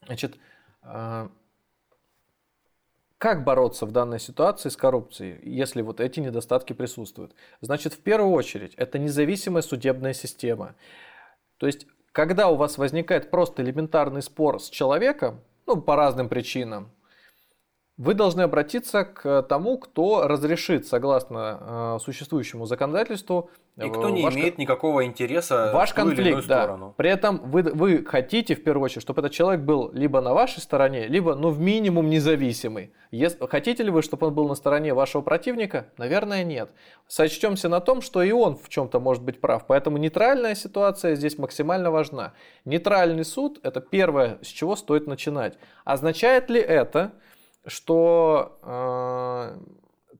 B: Значит, э, Как бороться в данной ситуации с коррупцией, если вот эти недостатки присутствуют? Значит, в первую очередь, это независимая судебная система. То есть, когда у вас возникает просто элементарный спор с человеком, ну, по разным причинам, вы должны обратиться к тому, кто разрешит, согласно э, существующему законодательству,
C: и кто не ваш, имеет никакого интереса
B: ваш в ту конфликт, или да. сторону. При этом вы, вы хотите, в первую очередь, чтобы этот человек был либо на вашей стороне, либо, ну, в минимум независимый. Если, хотите ли вы, чтобы он был на стороне вашего противника? Наверное, нет. Сочтемся на том, что и он в чем-то может быть прав. Поэтому нейтральная ситуация здесь максимально важна. Нейтральный суд – это первое, с чего стоит начинать. Означает ли это, что э,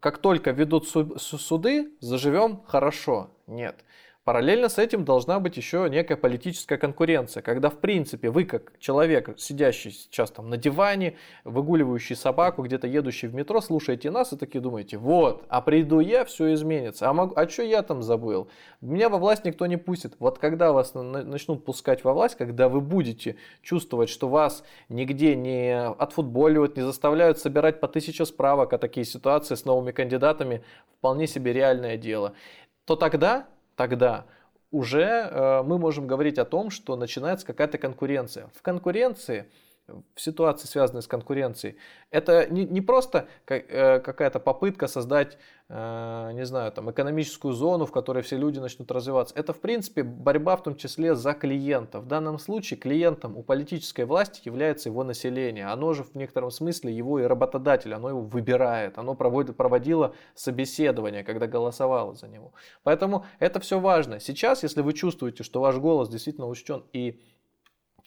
B: как только ведут суды, заживем хорошо. Нет. Параллельно с этим должна быть еще некая политическая конкуренция, когда, в принципе, вы как человек, сидящий сейчас там на диване, выгуливающий собаку, где-то едущий в метро, слушаете нас и такие думаете, вот, а приду я, все изменится. А, могу, а что я там забыл? Меня во власть никто не пустит. Вот когда вас начнут пускать во власть, когда вы будете чувствовать, что вас нигде не отфутболивают, не заставляют собирать по тысяче справок, а такие ситуации с новыми кандидатами вполне себе реальное дело, то тогда тогда уже э, мы можем говорить о том, что начинается какая-то конкуренция. В конкуренции в ситуации, связанной с конкуренцией, это не, не просто э, какая-то попытка создать, э, не знаю, там, экономическую зону, в которой все люди начнут развиваться. Это, в принципе, борьба в том числе за клиента. В данном случае клиентом у политической власти является его население. Оно же в некотором смысле его и работодатель, оно его выбирает. Оно проводит, проводило собеседование, когда голосовало за него. Поэтому это все важно. Сейчас, если вы чувствуете, что ваш голос действительно учтен и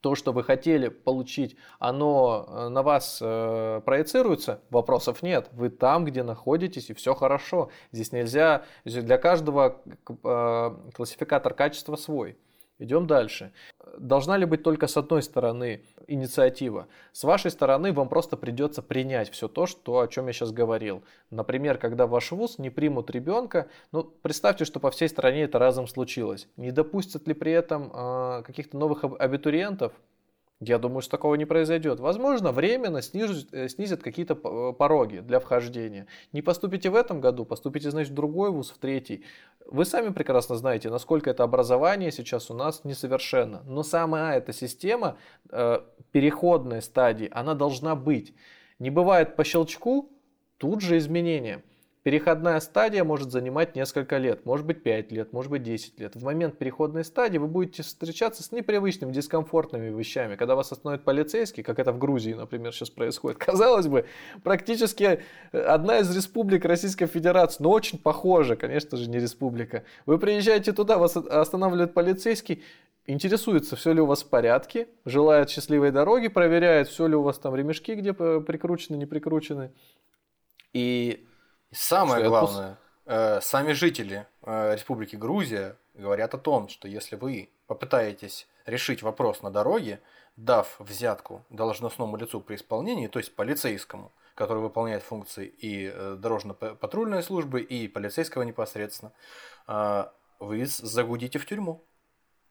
B: то, что вы хотели получить, оно э, на вас э, проецируется, вопросов нет. Вы там, где находитесь, и все хорошо. Здесь нельзя, для каждого э, классификатор качества свой. Идем дальше. Должна ли быть только с одной стороны инициатива? С вашей стороны вам просто придется принять все то, что, о чем я сейчас говорил. Например, когда ваш вуз не примут ребенка, ну, представьте, что по всей стране это разом случилось. Не допустят ли при этом э, каких-то новых абитуриентов? Я думаю, что такого не произойдет. Возможно, временно снижит, э, снизят какие-то э, пороги для вхождения. Не поступите в этом году, поступите, значит, в другой вуз, в третий. Вы сами прекрасно знаете, насколько это образование сейчас у нас несовершенно. Но сама эта система э, переходной стадии, она должна быть. Не бывает по щелчку тут же изменения. Переходная стадия может занимать несколько лет, может быть 5 лет, может быть 10 лет. В момент переходной стадии вы будете встречаться с непривычными, дискомфортными вещами. Когда вас остановит полицейский, как это в Грузии, например, сейчас происходит. Казалось бы, практически одна из республик Российской Федерации, но очень похожа, конечно же, не республика. Вы приезжаете туда, вас останавливает полицейский, интересуется, все ли у вас в порядке, желает счастливой дороги, проверяет, все ли у вас там ремешки где прикручены, не прикручены. И
C: и самое главное, э, сами жители э, Республики Грузия говорят о том, что если вы попытаетесь решить вопрос на дороге, дав взятку должностному лицу при исполнении, то есть полицейскому, который выполняет функции и э, дорожно-патрульной службы, и полицейского непосредственно, э, вы загудите в тюрьму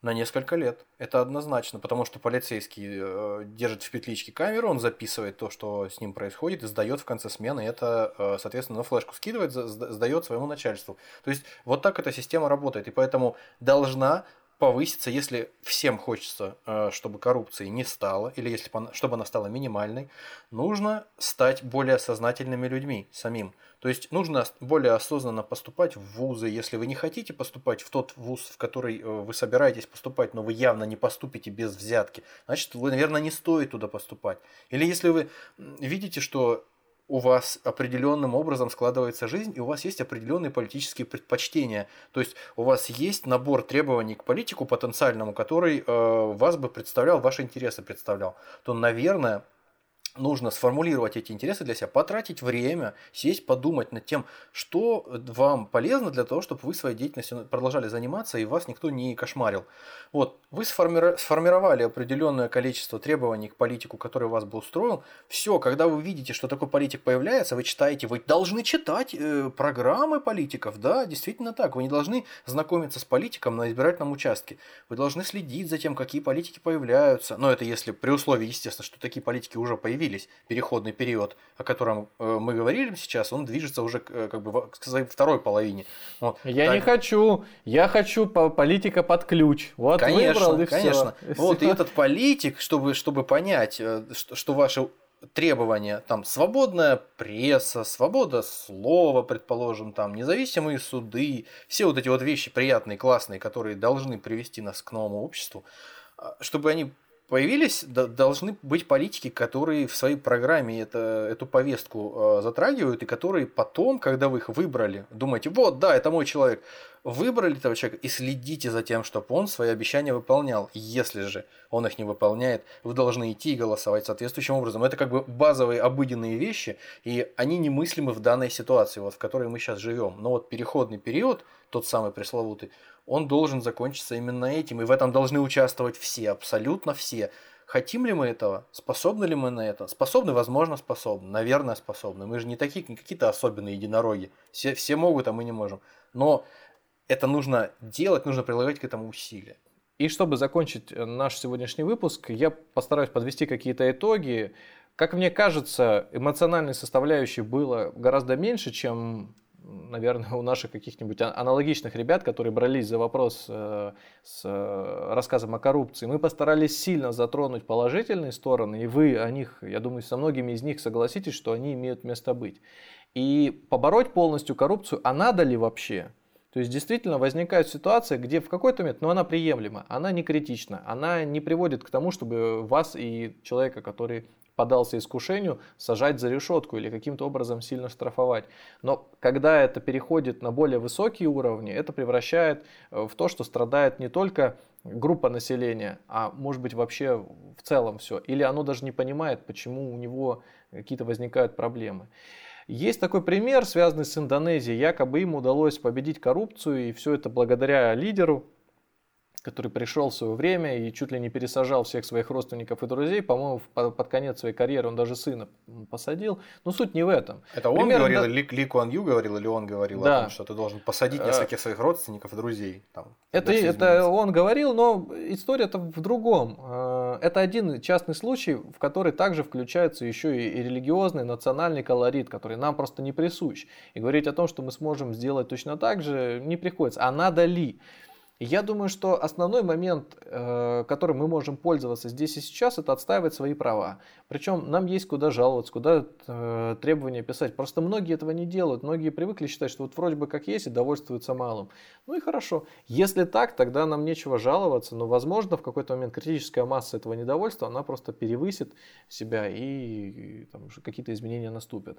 C: на несколько лет. Это однозначно, потому что полицейский э, держит в петличке камеру, он записывает то, что с ним происходит, и сдает в конце смены это, э, соответственно, на флешку скидывает, сдает своему начальству. То есть вот так эта система работает, и поэтому должна повыситься, если всем хочется, э, чтобы коррупции не стало, или если чтобы она стала минимальной, нужно стать более сознательными людьми самим. То есть нужно более осознанно поступать в вузы. Если вы не хотите поступать в тот вуз, в который э, вы собираетесь поступать, но вы явно не поступите без взятки, значит, вы, наверное, не стоит туда поступать. Или если вы видите, что у вас определенным образом складывается жизнь, и у вас есть определенные политические предпочтения. То есть у вас есть набор требований к политику потенциальному, который э, вас бы представлял, ваши интересы представлял. То, наверное, нужно сформулировать эти интересы для себя, потратить время, сесть, подумать над тем, что вам полезно для того, чтобы вы своей деятельностью продолжали заниматься и вас никто не кошмарил. Вот, вы сформировали определенное количество требований к политику, который вас бы устроил. Все, когда вы видите, что такой политик появляется, вы читаете, вы должны читать э, программы политиков, да, действительно так. Вы не должны знакомиться с политиком на избирательном участке. Вы должны следить за тем, какие политики появляются. Но это если при условии, естественно, что такие политики уже появились появились. Переходный период, о котором э, мы говорили сейчас, он движется уже э, как бы к своей второй половине.
B: Вот. Я так... не хочу, я хочу политика под ключ. Вот
C: конечно,
B: выбрал, и
C: конечно.
B: Все.
C: Вот и этот политик, чтобы, чтобы понять, что, что ваши требования, там, свободная пресса, свобода слова, предположим, там, независимые суды, все вот эти вот вещи приятные, классные, которые должны привести нас к новому обществу, а, чтобы они появились, должны быть политики, которые в своей программе это, эту повестку э, затрагивают, и которые потом, когда вы их выбрали, думаете, вот, да, это мой человек, выбрали этого человека и следите за тем, чтобы он свои обещания выполнял. Если же он их не выполняет, вы должны идти и голосовать соответствующим образом. Это как бы базовые обыденные вещи, и они немыслимы в данной ситуации, вот, в которой мы сейчас живем. Но вот переходный период, тот самый пресловутый, он должен закончиться именно этим, и в этом должны участвовать все, абсолютно все. Хотим ли мы этого? Способны ли мы на это? Способны? Возможно, способны. Наверное, способны. Мы же не такие, не какие-то особенные единороги. Все, все могут, а мы не можем. Но это нужно делать, нужно прилагать к этому усилия.
B: И чтобы закончить э, наш сегодняшний выпуск, я постараюсь подвести какие-то итоги. Как мне кажется, эмоциональной составляющей было гораздо меньше, чем наверное, у наших каких-нибудь а, аналогичных ребят, которые брались за вопрос э, с э, рассказом о коррупции, мы постарались сильно затронуть положительные стороны, и вы о них, я думаю, со многими из них согласитесь, что они имеют место быть. И побороть полностью коррупцию, а надо ли вообще? То есть действительно возникает ситуация, где в какой-то момент, но она приемлема, она не критична, она не приводит к тому, чтобы вас и человека, который поддался искушению, сажать за решетку или каким-то образом сильно штрафовать. Но когда это переходит на более высокие уровни, это превращает э, в то, что страдает не только группа населения, а может быть вообще в целом все. Или оно даже не понимает, почему у него какие-то возникают проблемы. Есть такой пример, связанный с Индонезией. Якобы им удалось победить коррупцию, и все это благодаря лидеру, который пришел в свое время и чуть ли не пересажал всех своих родственников и друзей. По-моему, под конец своей карьеры он даже сына посадил. Но суть не в этом.
C: Это он Примерно, говорил, да... Ли, Ли Куан Ю говорил, или он говорил да. о том, что ты должен посадить э, нескольких своих родственников и друзей? Там,
B: это это он говорил, но история-то в другом. Э, это один частный случай, в который также включается еще и религиозный, национальный колорит, который нам просто не присущ. И говорить о том, что мы сможем сделать точно так же, не приходится. А надо ли? Я думаю, что основной момент, э, которым мы можем пользоваться здесь и сейчас, это отстаивать свои права. Причем нам есть куда жаловаться, куда э, требования писать. Просто многие этого не делают. Многие привыкли считать, что вот вроде бы как есть и довольствуются малым. Ну и хорошо. Если так, тогда нам нечего жаловаться, но возможно в какой-то момент критическая масса этого недовольства, она просто перевысит себя и, и какие-то изменения наступят.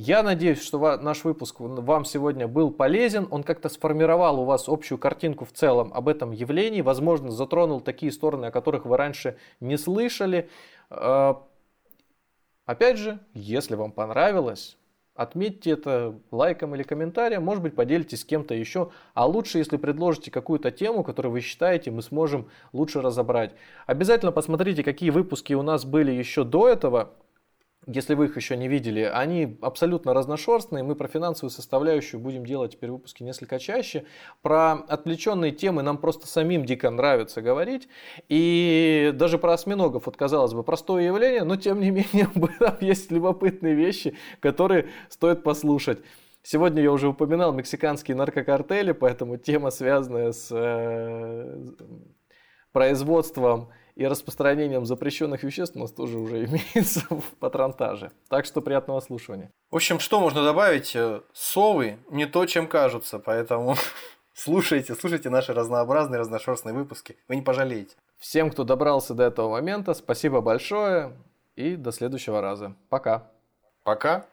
B: Я надеюсь, что наш выпуск вам сегодня был полезен. Он как-то сформировал у вас общую картинку в целом об этом явлении. Возможно, затронул такие стороны, о которых вы раньше не слышали. А, опять же, если вам понравилось, отметьте это лайком или комментарием, может быть, поделитесь с кем-то еще. А лучше, если предложите какую-то тему, которую вы считаете, мы сможем лучше разобрать. Обязательно посмотрите, какие выпуски у нас были еще до этого если вы их еще не видели, они абсолютно разношерстные. Мы про финансовую составляющую будем делать теперь выпуски несколько чаще. Про отвлеченные темы нам просто самим дико нравится говорить. И даже про осьминогов, вот казалось бы, простое явление, но тем не менее там есть любопытные вещи, которые стоит послушать. Сегодня я уже упоминал мексиканские наркокартели, поэтому тема, связанная с э, производством и распространением запрещенных веществ у нас тоже уже имеется в патронтаже. Так что приятного слушания.
C: В общем, что можно добавить? Э, совы не то, чем кажутся, поэтому слушайте, слушайте наши разнообразные, разношерстные выпуски. Вы не пожалеете.
B: Всем, кто добрался до этого момента, спасибо большое и до следующего раза. Пока.
C: Пока.